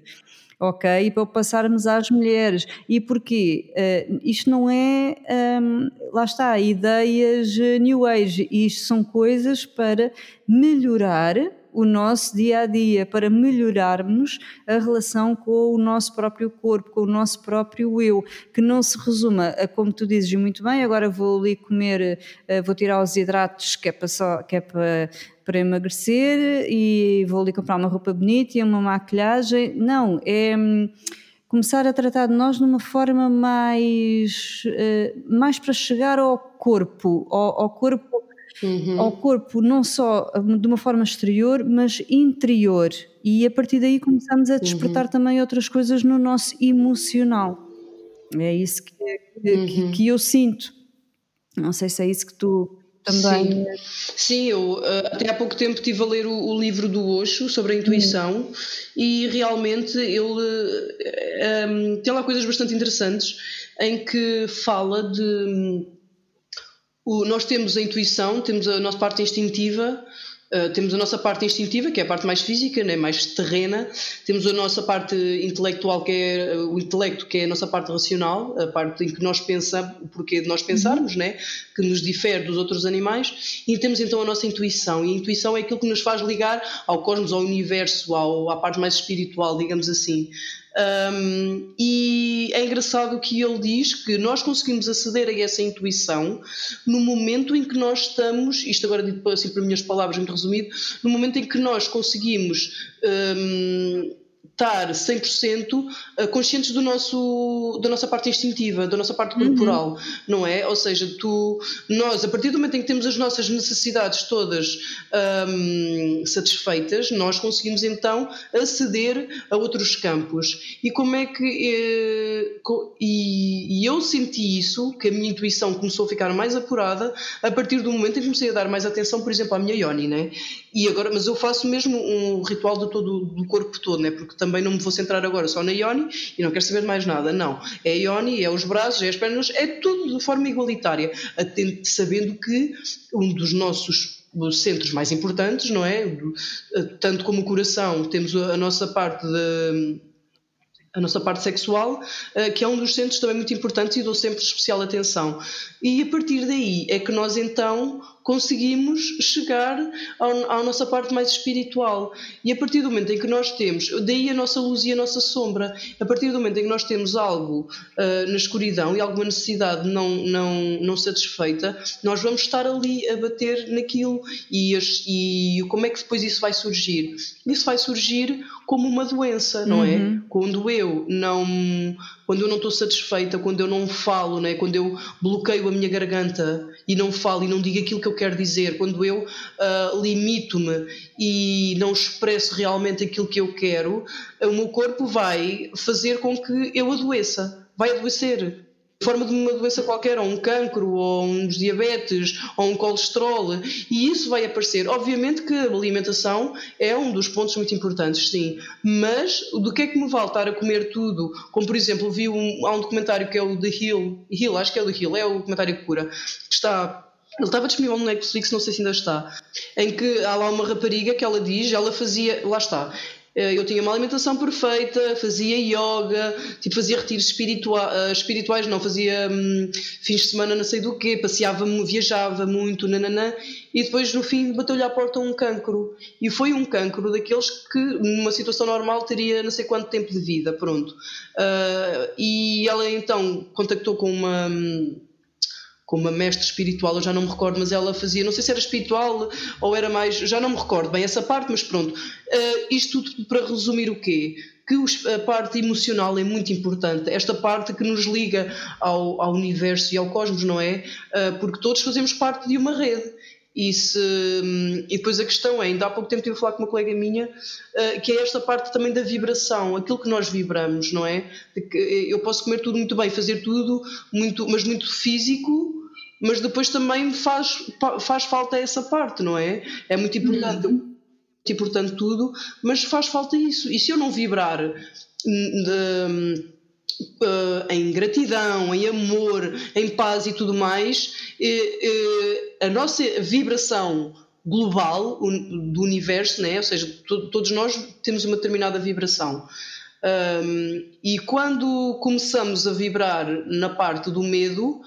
ok? E para passarmos às mulheres. E porquê? Uh, isto não é, um, lá está, ideias New Age, isto são coisas para melhorar o nosso dia a dia, para melhorarmos a relação com o nosso próprio corpo, com o nosso próprio eu, que não se resuma a, como tu dizes muito bem, agora vou ali comer, eh, vou tirar os hidratos que é para, só, que é para, para emagrecer e vou ali comprar uma roupa bonita e uma maquilhagem. Não, é hum, começar a tratar de nós de uma forma mais, uh, mais para chegar ao corpo, ao, ao corpo, uhum. ao corpo não só de uma forma exterior, mas interior. E a partir daí começamos a despertar uhum. também outras coisas no nosso emocional. É isso que, que, uhum. que eu sinto. Não sei se é isso que tu também. Sim, Sim eu eh, até há pouco tempo estive a ler o, o livro do Osho sobre a intuição uhum. e realmente ele um, eh, ehm, tem lá coisas bastante interessantes em que fala de. O, nós temos a intuição, temos a nossa parte instintiva, Uh, temos a nossa parte instintiva, que é a parte mais física, né, mais terrena, temos a nossa parte intelectual, que é o intelecto, que é a nossa parte racional, a parte em que nós pensamos, o porquê de nós pensarmos, né, que nos difere dos outros animais, e temos então a nossa intuição, e a intuição é aquilo que nos faz ligar ao cosmos, ao universo, ao, à parte mais espiritual, digamos assim. Um, e é engraçado que ele diz que nós conseguimos aceder a essa intuição no momento em que nós estamos, isto agora dito assim para minhas palavras muito resumido, no momento em que nós conseguimos um, estar 100% eh, conscientes do nosso, da nossa parte instintiva, da nossa parte corporal, uhum. não é? Ou seja, tu, nós, a partir do momento em que temos as nossas necessidades todas um, satisfeitas, nós conseguimos então aceder a outros campos. E como é que. Eh, e, e eu senti isso, que a minha intuição começou a ficar mais apurada a partir do momento em que comecei a dar mais atenção, por exemplo, à minha Yoni, né? E agora, mas eu faço mesmo um ritual de todo, do corpo todo, né? porque também não me vou centrar agora só na Ioni e não quero saber mais nada. Não. É a Ioni, é os braços, é as pernas, é tudo de forma igualitária, sabendo que um dos nossos centros mais importantes, não é? Tanto como o coração, temos a nossa parte de a nossa parte sexual, eh, que é um dos centros também muito importantes e dou sempre especial atenção. E a partir daí é que nós então conseguimos chegar ao, à nossa parte mais espiritual. E a partir do momento em que nós temos, daí a nossa luz e a nossa sombra, a partir do momento em que nós temos algo uh, na escuridão e alguma necessidade não, não, não satisfeita, nós vamos estar ali a bater naquilo. E, as, e como é que depois isso vai surgir? Isso vai surgir como uma doença, não é? uhum. é? Quando eu não quando eu não estou satisfeita, quando eu não falo, né? quando eu bloqueio a minha garganta e não falo e não digo aquilo que eu quero dizer, quando eu uh, limito-me e não expresso realmente aquilo que eu quero, o meu corpo vai fazer com que eu adoeça, vai adoecer forma de uma doença qualquer, ou um cancro, ou uns diabetes, ou um colesterol, e isso vai aparecer. Obviamente que a alimentação é um dos pontos muito importantes, sim, mas do que é que me vale estar a comer tudo? Como por exemplo, vi um, há um documentário que é o The Hill, Hill, acho que é o The Hill, é o documentário que cura, que está ele estava disponível no Netflix, não sei se ainda está, em que há lá uma rapariga que ela diz, ela fazia, lá está, eh, eu tinha uma alimentação perfeita, fazia yoga, tipo, fazia retiros espiritua eh, espirituais, não fazia hum, fins de semana não sei do quê, passeava, viajava muito, nananã, e depois no fim bateu-lhe à porta um cancro. E foi um cancro daqueles que numa situação normal teria não sei quanto tempo de vida, pronto. Uh, e ela então contactou com uma. Hum, com uma mestre espiritual, eu já não me recordo, mas ela fazia, não sei se era espiritual ou era mais, já não me recordo bem essa parte, mas pronto. Uh, isto tudo para resumir o quê? Que a parte emocional é muito importante, esta parte que nos liga ao, ao universo e ao cosmos, não é? Uh, porque todos fazemos parte de uma rede. E, se, e depois a questão é, ainda há pouco tempo estive a falar com uma colega minha, uh, que é esta parte também da vibração, aquilo que nós vibramos, não é? eu posso comer tudo muito bem, fazer tudo, muito, mas muito físico, mas depois também faz, faz falta essa parte, não é? É muito importante, uhum. muito importante tudo, mas faz falta isso. E se eu não vibrar hum, de, uh, em gratidão, em amor, em paz e tudo mais, uh, uh, a nossa vibração global do universo, né? ou seja, to todos nós temos uma determinada vibração. Um, e quando começamos a vibrar na parte do medo,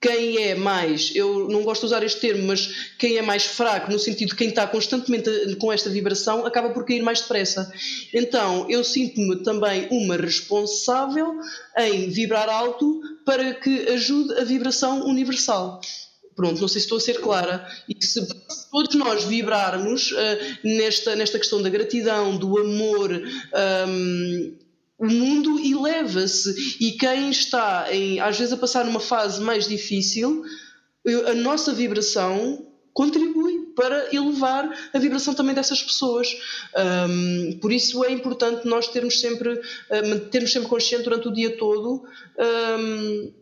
quem é mais, eu não gosto de usar este termo, mas quem é mais fraco, no sentido de quem está constantemente com esta vibração, acaba por cair mais depressa. Então, eu sinto-me também uma responsável em vibrar alto para que ajude a vibração universal. Pronto, não sei se estou a ser clara. E se todos nós vibrarmos uh, nesta, nesta questão da gratidão, do amor, um, o mundo eleva-se e quem está em, às vezes a passar numa fase mais difícil, a nossa vibração contribui para elevar a vibração também dessas pessoas. Um, por isso é importante nós termos sempre, uh, mantermos sempre consciente durante o dia todo, um,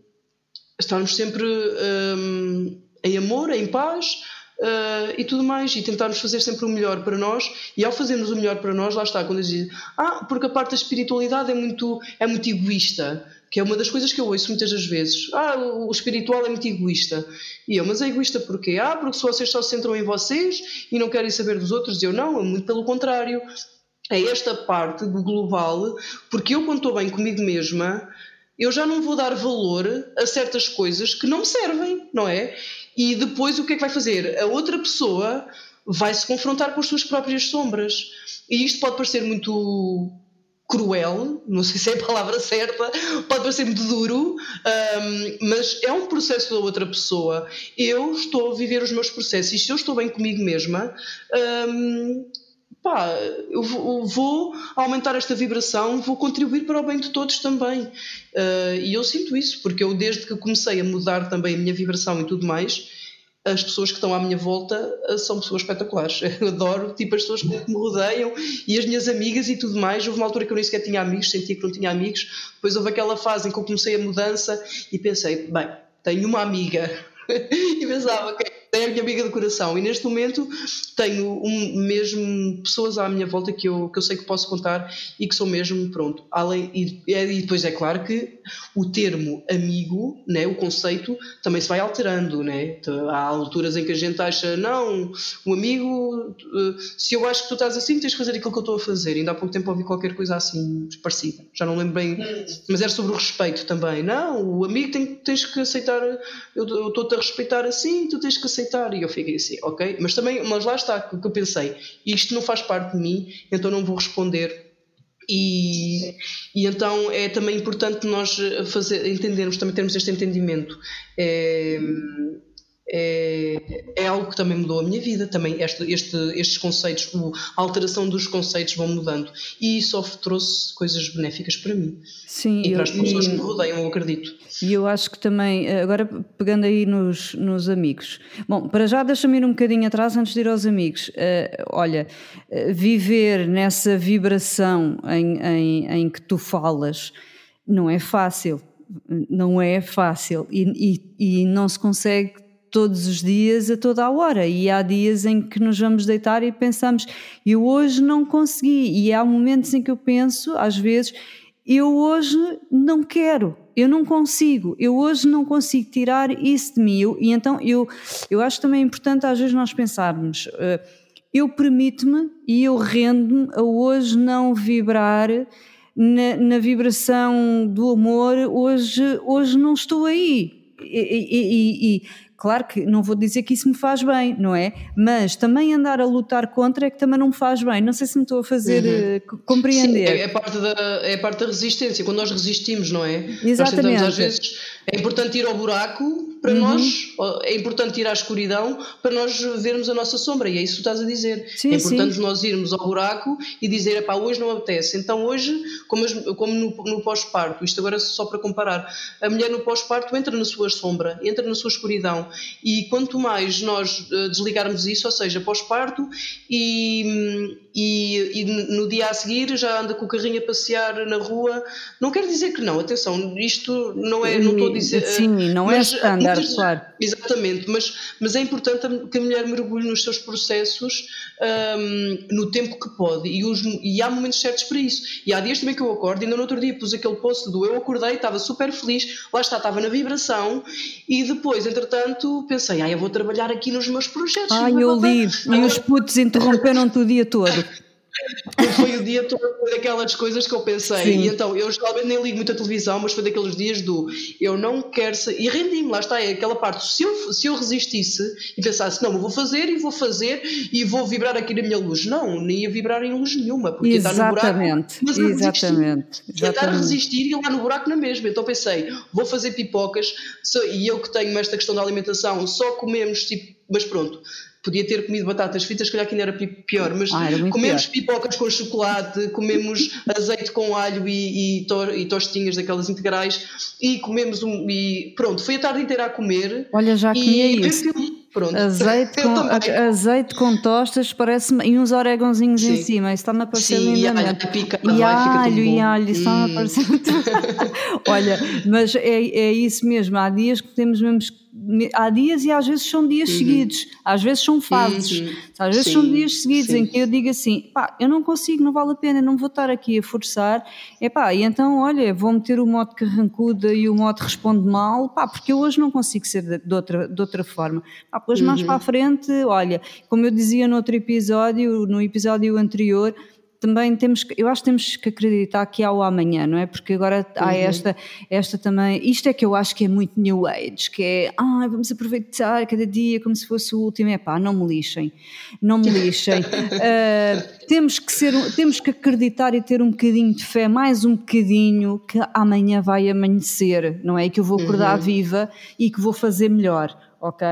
estarmos sempre um, em amor, em paz, Uh, e tudo mais, e tentarmos fazer sempre o melhor para nós, e ao fazermos o melhor para nós, lá está, quando dizem, ah, porque a parte da espiritualidade é muito, é muito egoísta, que é uma das coisas que eu ouço muitas das vezes, ah, o espiritual é muito egoísta, e eu, mas é egoísta porquê? Ah, porque se vocês só se centram em vocês e não querem saber dos outros, e eu não, é muito pelo contrário, é esta parte do global, porque eu quando estou bem comigo mesma, eu já não vou dar valor a certas coisas que não me servem, não é? E depois o que é que vai fazer? A outra pessoa vai se confrontar com as suas próprias sombras. E isto pode parecer muito cruel, não sei se é a palavra certa, pode parecer muito duro, um, mas é um processo da outra pessoa. Eu estou a viver os meus processos e se eu estou bem comigo mesma, um, pá, eu vou aumentar esta vibração, vou contribuir para o bem de todos também. Uh, e eu sinto isso, porque eu desde que comecei a mudar também a minha vibração e tudo mais, as pessoas que estão à minha volta uh, são pessoas espetaculares. Eu adoro, tipo, as pessoas que me rodeiam e as minhas amigas e tudo mais. Houve uma altura que eu nem sequer tinha amigos, sentia que não tinha amigos. Depois houve aquela fase em que eu comecei a mudança e pensei, bem, tenho uma amiga. e pensava, ok, é a minha amiga do coração. E neste momento tenho um, mesmo pessoas à minha volta que eu, que eu sei que posso contar e que são mesmo, pronto, além, e, e depois é claro que o termo amigo, né, o conceito, também se vai alterando, né? há alturas em que a gente acha, não, um amigo, eh, se eu acho que tu estás assim, tens que fazer aquilo que eu estou a fazer, ainda há pouco tempo ouvi qualquer coisa assim, parecida, já não lembro bem, mas era sobre o respeito também, não, o amigo tem, tens que aceitar, eu estou-te a respeitar assim, tu tens que aceitar aceitar. E eu fiquei assim, ok, mas também, mas lá está, que eu pensei, isto não faz parte de mim, então não vou responder. E, e então é também importante nós fazer, entendermos, também termos este entendimento. É, é, é, algo que também mudou a minha vida. Também este, este, estes conceitos, a alteração dos conceitos vão mudando e isso trouxe coisas benéficas para mim Sim, e para as pessoas e, que me rodeiam, eu acredito. E eu acho que também, agora pegando aí nos, nos amigos, bom, para já deixa-me ir um bocadinho atrás antes de ir aos amigos. Uh, olha, uh, viver nessa vibração em, em, em que tu falas não é fácil. Não é fácil e, e, e não se consegue todos os dias, a toda a hora. E há dias em que nos vamos deitar e pensamos, eu hoje não consegui. E há momentos em que eu penso, às vezes, eu hoje não quero, eu não consigo, eu hoje não consigo tirar isso de mim. Eu, e então eu, eu acho também importante às vezes nós pensarmos, uh, eu permito-me e eu rendo-me a hoje não vibrar na, na, vibração do amor, hoje, hoje não estou aí. E, e, e, Claro que não vou dizer que isso me faz bem, não é? Mas também andar a lutar contra é que também não me faz bem. Não sei se me estou a fazer uhum. uh, compreender. Sim, é, parte da, é parte da resistência, quando nós resistimos, não é? Exatamente. Nós tentamos às vezes é importante ir ao buraco para uhum. nós, é importante ir à escuridão para nós vermos a nossa sombra, e é isso que tu estás a dizer. Sim, é importante sim. nós irmos ao buraco e dizer, pá, hoje não apetece. Então hoje, como, como no, no pós-parto, isto agora só para comparar, a mulher no pós-parto entra na sua sombra, entra na sua escuridão, e quanto mais nós eh, desligarmos isso, ou seja, pós-parto, e, e, e, no dia a seguir já anda com o carrinho a passear na rua, não quer dizer que não, atenção, isto não é, não estou a dizer... Sim, não é Exatamente, mas, mas é importante que a mulher mergulhe nos seus processos um, no tempo que pode. E, os, e há momentos certos para isso. E há dias também que eu acordo, ainda no outro dia pus aquele post do eu acordei, estava super feliz, lá está, estava na vibração e depois, entretanto, pensei, ah, eu vou trabalhar aqui nos meus projetos. Ai, eu li, e os putos interromperam-te o dia todo foi o dia todo daquelas coisas que eu pensei. Sim. E então, eu geralmente nem ligo muito a televisão, mas foi daqueles dias do eu não quero ser. E rendi-me, lá está, é aquela parte. Se eu, se eu resistisse e pensasse, não, eu vou fazer e vou fazer e vou vibrar aqui na minha luz, não, nem ia vibrar em luz nenhuma, porque Exatamente. está no buraco. Mas Exatamente. Tentar resistir e ir lá no buraco na mesma. Então pensei, vou fazer pipocas, e eu que tenho esta questão da alimentação, só comemos tipo. Mas pronto, podia ter comido batatas fritas, se calhar que ainda era pior, mas Ah, era comemos pior. pipocas com chocolate, comemos azeite com alho e, e, to- e tostinhas daquelas integrais e comemos um. E pronto, foi a tarde inteira a comer. Olha, já comia e ver isso. Pronto. Azeite com, a- azeite com tostas parece-me e uns orégãozinhos em cima, isso está-me a parecer Sim, e picado, E ai, fica tão alho, e alho, isso está-me a Hum. parecer Olha, mas é, é isso mesmo, há dias que temos mesmo. Há dias e às vezes são dias seguidos, às vezes são fases, Uhum. às vezes são Sim, dias seguidos sim. em que eu digo assim: pá, eu não consigo, não vale a pena, não vou estar aqui a forçar, é pá, e então olha, vou meter o modo carrancuda e o modo responde mal, pá, porque eu hoje não consigo ser de, de outra, de outra forma. Pá, depois mais Uhum. para a frente, olha, como eu dizia no outro episódio, no episódio anterior, também temos que, eu acho que temos que acreditar que há o amanhã, não é? Porque agora há Uhum. esta, esta também, isto é que eu acho que é muito new age, que é, ah, vamos aproveitar cada dia como se fosse o último, é pá, não me lixem, não me lixem. Ah, temos que ser, temos que acreditar e ter um bocadinho de fé, mais um bocadinho, que amanhã vai amanhecer, não é? E que eu vou acordar viva e que vou fazer melhor. Ok?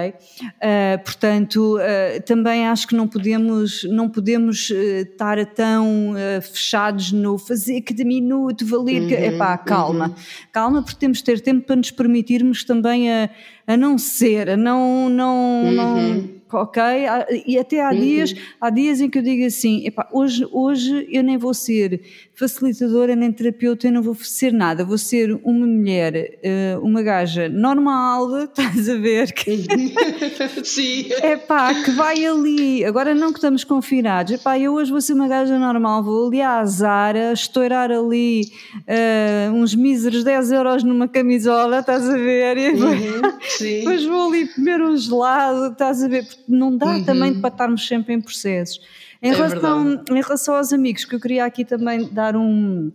Ah, portanto, ah, também acho que não podemos, não podemos ah, estar tão ah, fechados no fazer cada minuto valer. que Epá, calma, calma, porque temos de ter tempo para nos permitirmos também a, a não ser, a não. não, não ok? Há- E até há dias, há dias em que eu digo assim: epá, hoje, hoje eu nem vou ser facilitadora nem terapeuta, eu não vou ser nada, vou ser uma mulher, eh, uma gaja normal, estás a ver? Que, Sim. epá, que vai ali, agora não que estamos confinados, epá, eu hoje vou ser uma gaja normal, vou ali à Zara, estourar ali eh, uns míseros 10 euros numa camisola, estás a ver? E Uhum, Sim. depois vou ali comer um gelado, estás a ver? Porque não dá também para estarmos sempre em processos. Em, É relação, em relação aos amigos, que eu queria aqui também dar um.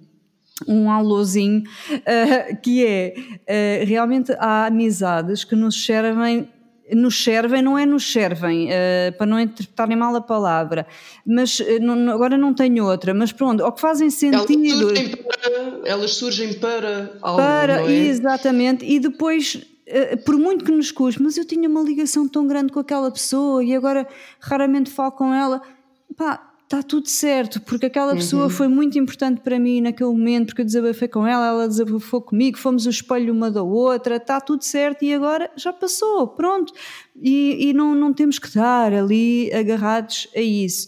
Um alôzinho, eh, que é eh, realmente há amizades que nos servem nos servem, não é nos servem, eh, para não interpretarem mal a palavra, mas não- agora não tenho outra, mas pronto, ou que fazem Elas sentido surgem para, elas surgem para algo, para, é? exatamente, e depois, por muito que nos custe, mas eu tinha uma ligação tão grande com aquela pessoa e agora raramente falo com ela, pá, está tudo certo, porque aquela pessoa Uhum. foi muito importante para mim naquele momento, porque eu desabafei com ela, ela desabafou comigo, fomos o espelho uma da outra, está tudo certo e agora já passou, pronto, e, e não, não temos que estar ali agarrados a isso.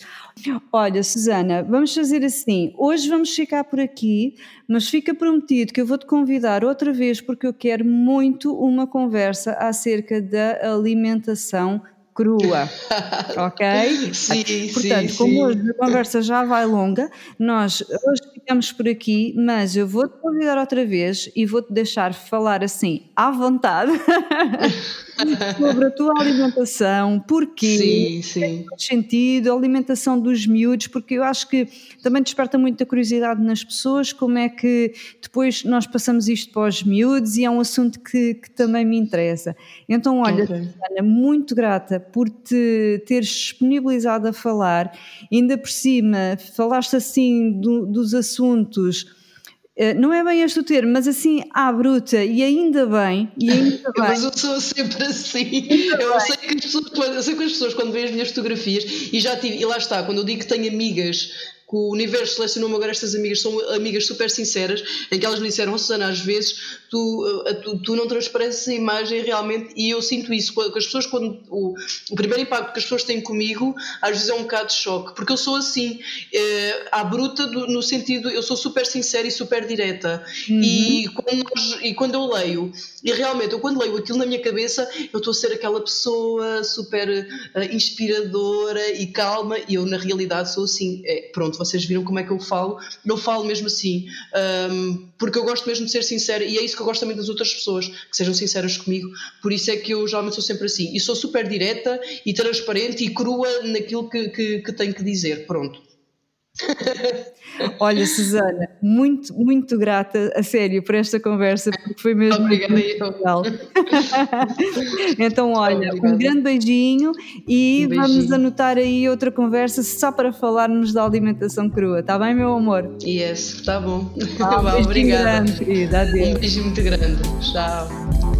Olha, Susana, vamos fazer assim. Hoje vamos ficar por aqui, mas fica prometido que eu vou-te convidar outra vez porque eu quero muito uma conversa acerca da alimentação crua. ok? Sim, Portanto, sim, como hoje a conversa já vai longa, nós hoje ficamos por aqui, mas eu vou-te convidar outra vez e vou-te deixar falar assim à vontade sobre a tua alimentação, porquê, Sim, sim. faz sentido, a alimentação dos miúdos, porque eu acho que também desperta muita curiosidade nas pessoas como é que depois nós passamos isto para os miúdos e é um assunto que, que também me interessa. Então, olha, Ok. Susana, muito grata por te teres disponibilizado a falar, ainda por cima falaste assim do- dos assuntos. Eh, Não é bem este o termo, mas assim à bruta, e ainda bem, e ainda bem. Mas eu sou sempre assim. Eu sei, que as pessoas, quando- eu sei que as pessoas, quando veem as minhas fotografias, e já tive, e lá está, quando eu digo que tenho amigas, que o universo selecionou-me agora estas amigas, são amigas super sinceras, em que elas me disseram, "Oh, Susana, às vezes tu, eh, tu, tu não transpareces a imagem realmente, e eu sinto isso, que as pessoas, quando o, o primeiro impacto que as pessoas têm comigo, às vezes é um bocado de choque, porque eu sou assim, eh, à bruta, do- no sentido, eu sou super sincera e super direta, e, quando e quando eu leio, e realmente, eu quando leio aquilo na minha cabeça, eu estou a ser aquela pessoa super eh, inspiradora e calma, e eu na realidade sou assim. É, pronto, vocês viram como é que eu falo? Eu falo mesmo assim, ahm, porque eu gosto mesmo de ser sincera, e é isso que eu gosto também das outras pessoas, que sejam sinceras comigo. Por isso é que eu geralmente sou sempre assim. E sou super direta e transparente e crua naquilo que, que, que tenho que dizer. Pronto. Olha, Susana, muito, muito grata, a sério, por esta conversa, porque foi mesmo Obrigada, muito eu. legal. então, olha, Obrigada. um grande beijinho e Um vamos beijinho. anotar aí outra conversa só para falarmos da alimentação crua, está bem, meu amor? Yes, tá bom. Ah, um obrigada. grande, querida, adeus. Um beijo muito grande. Tchau.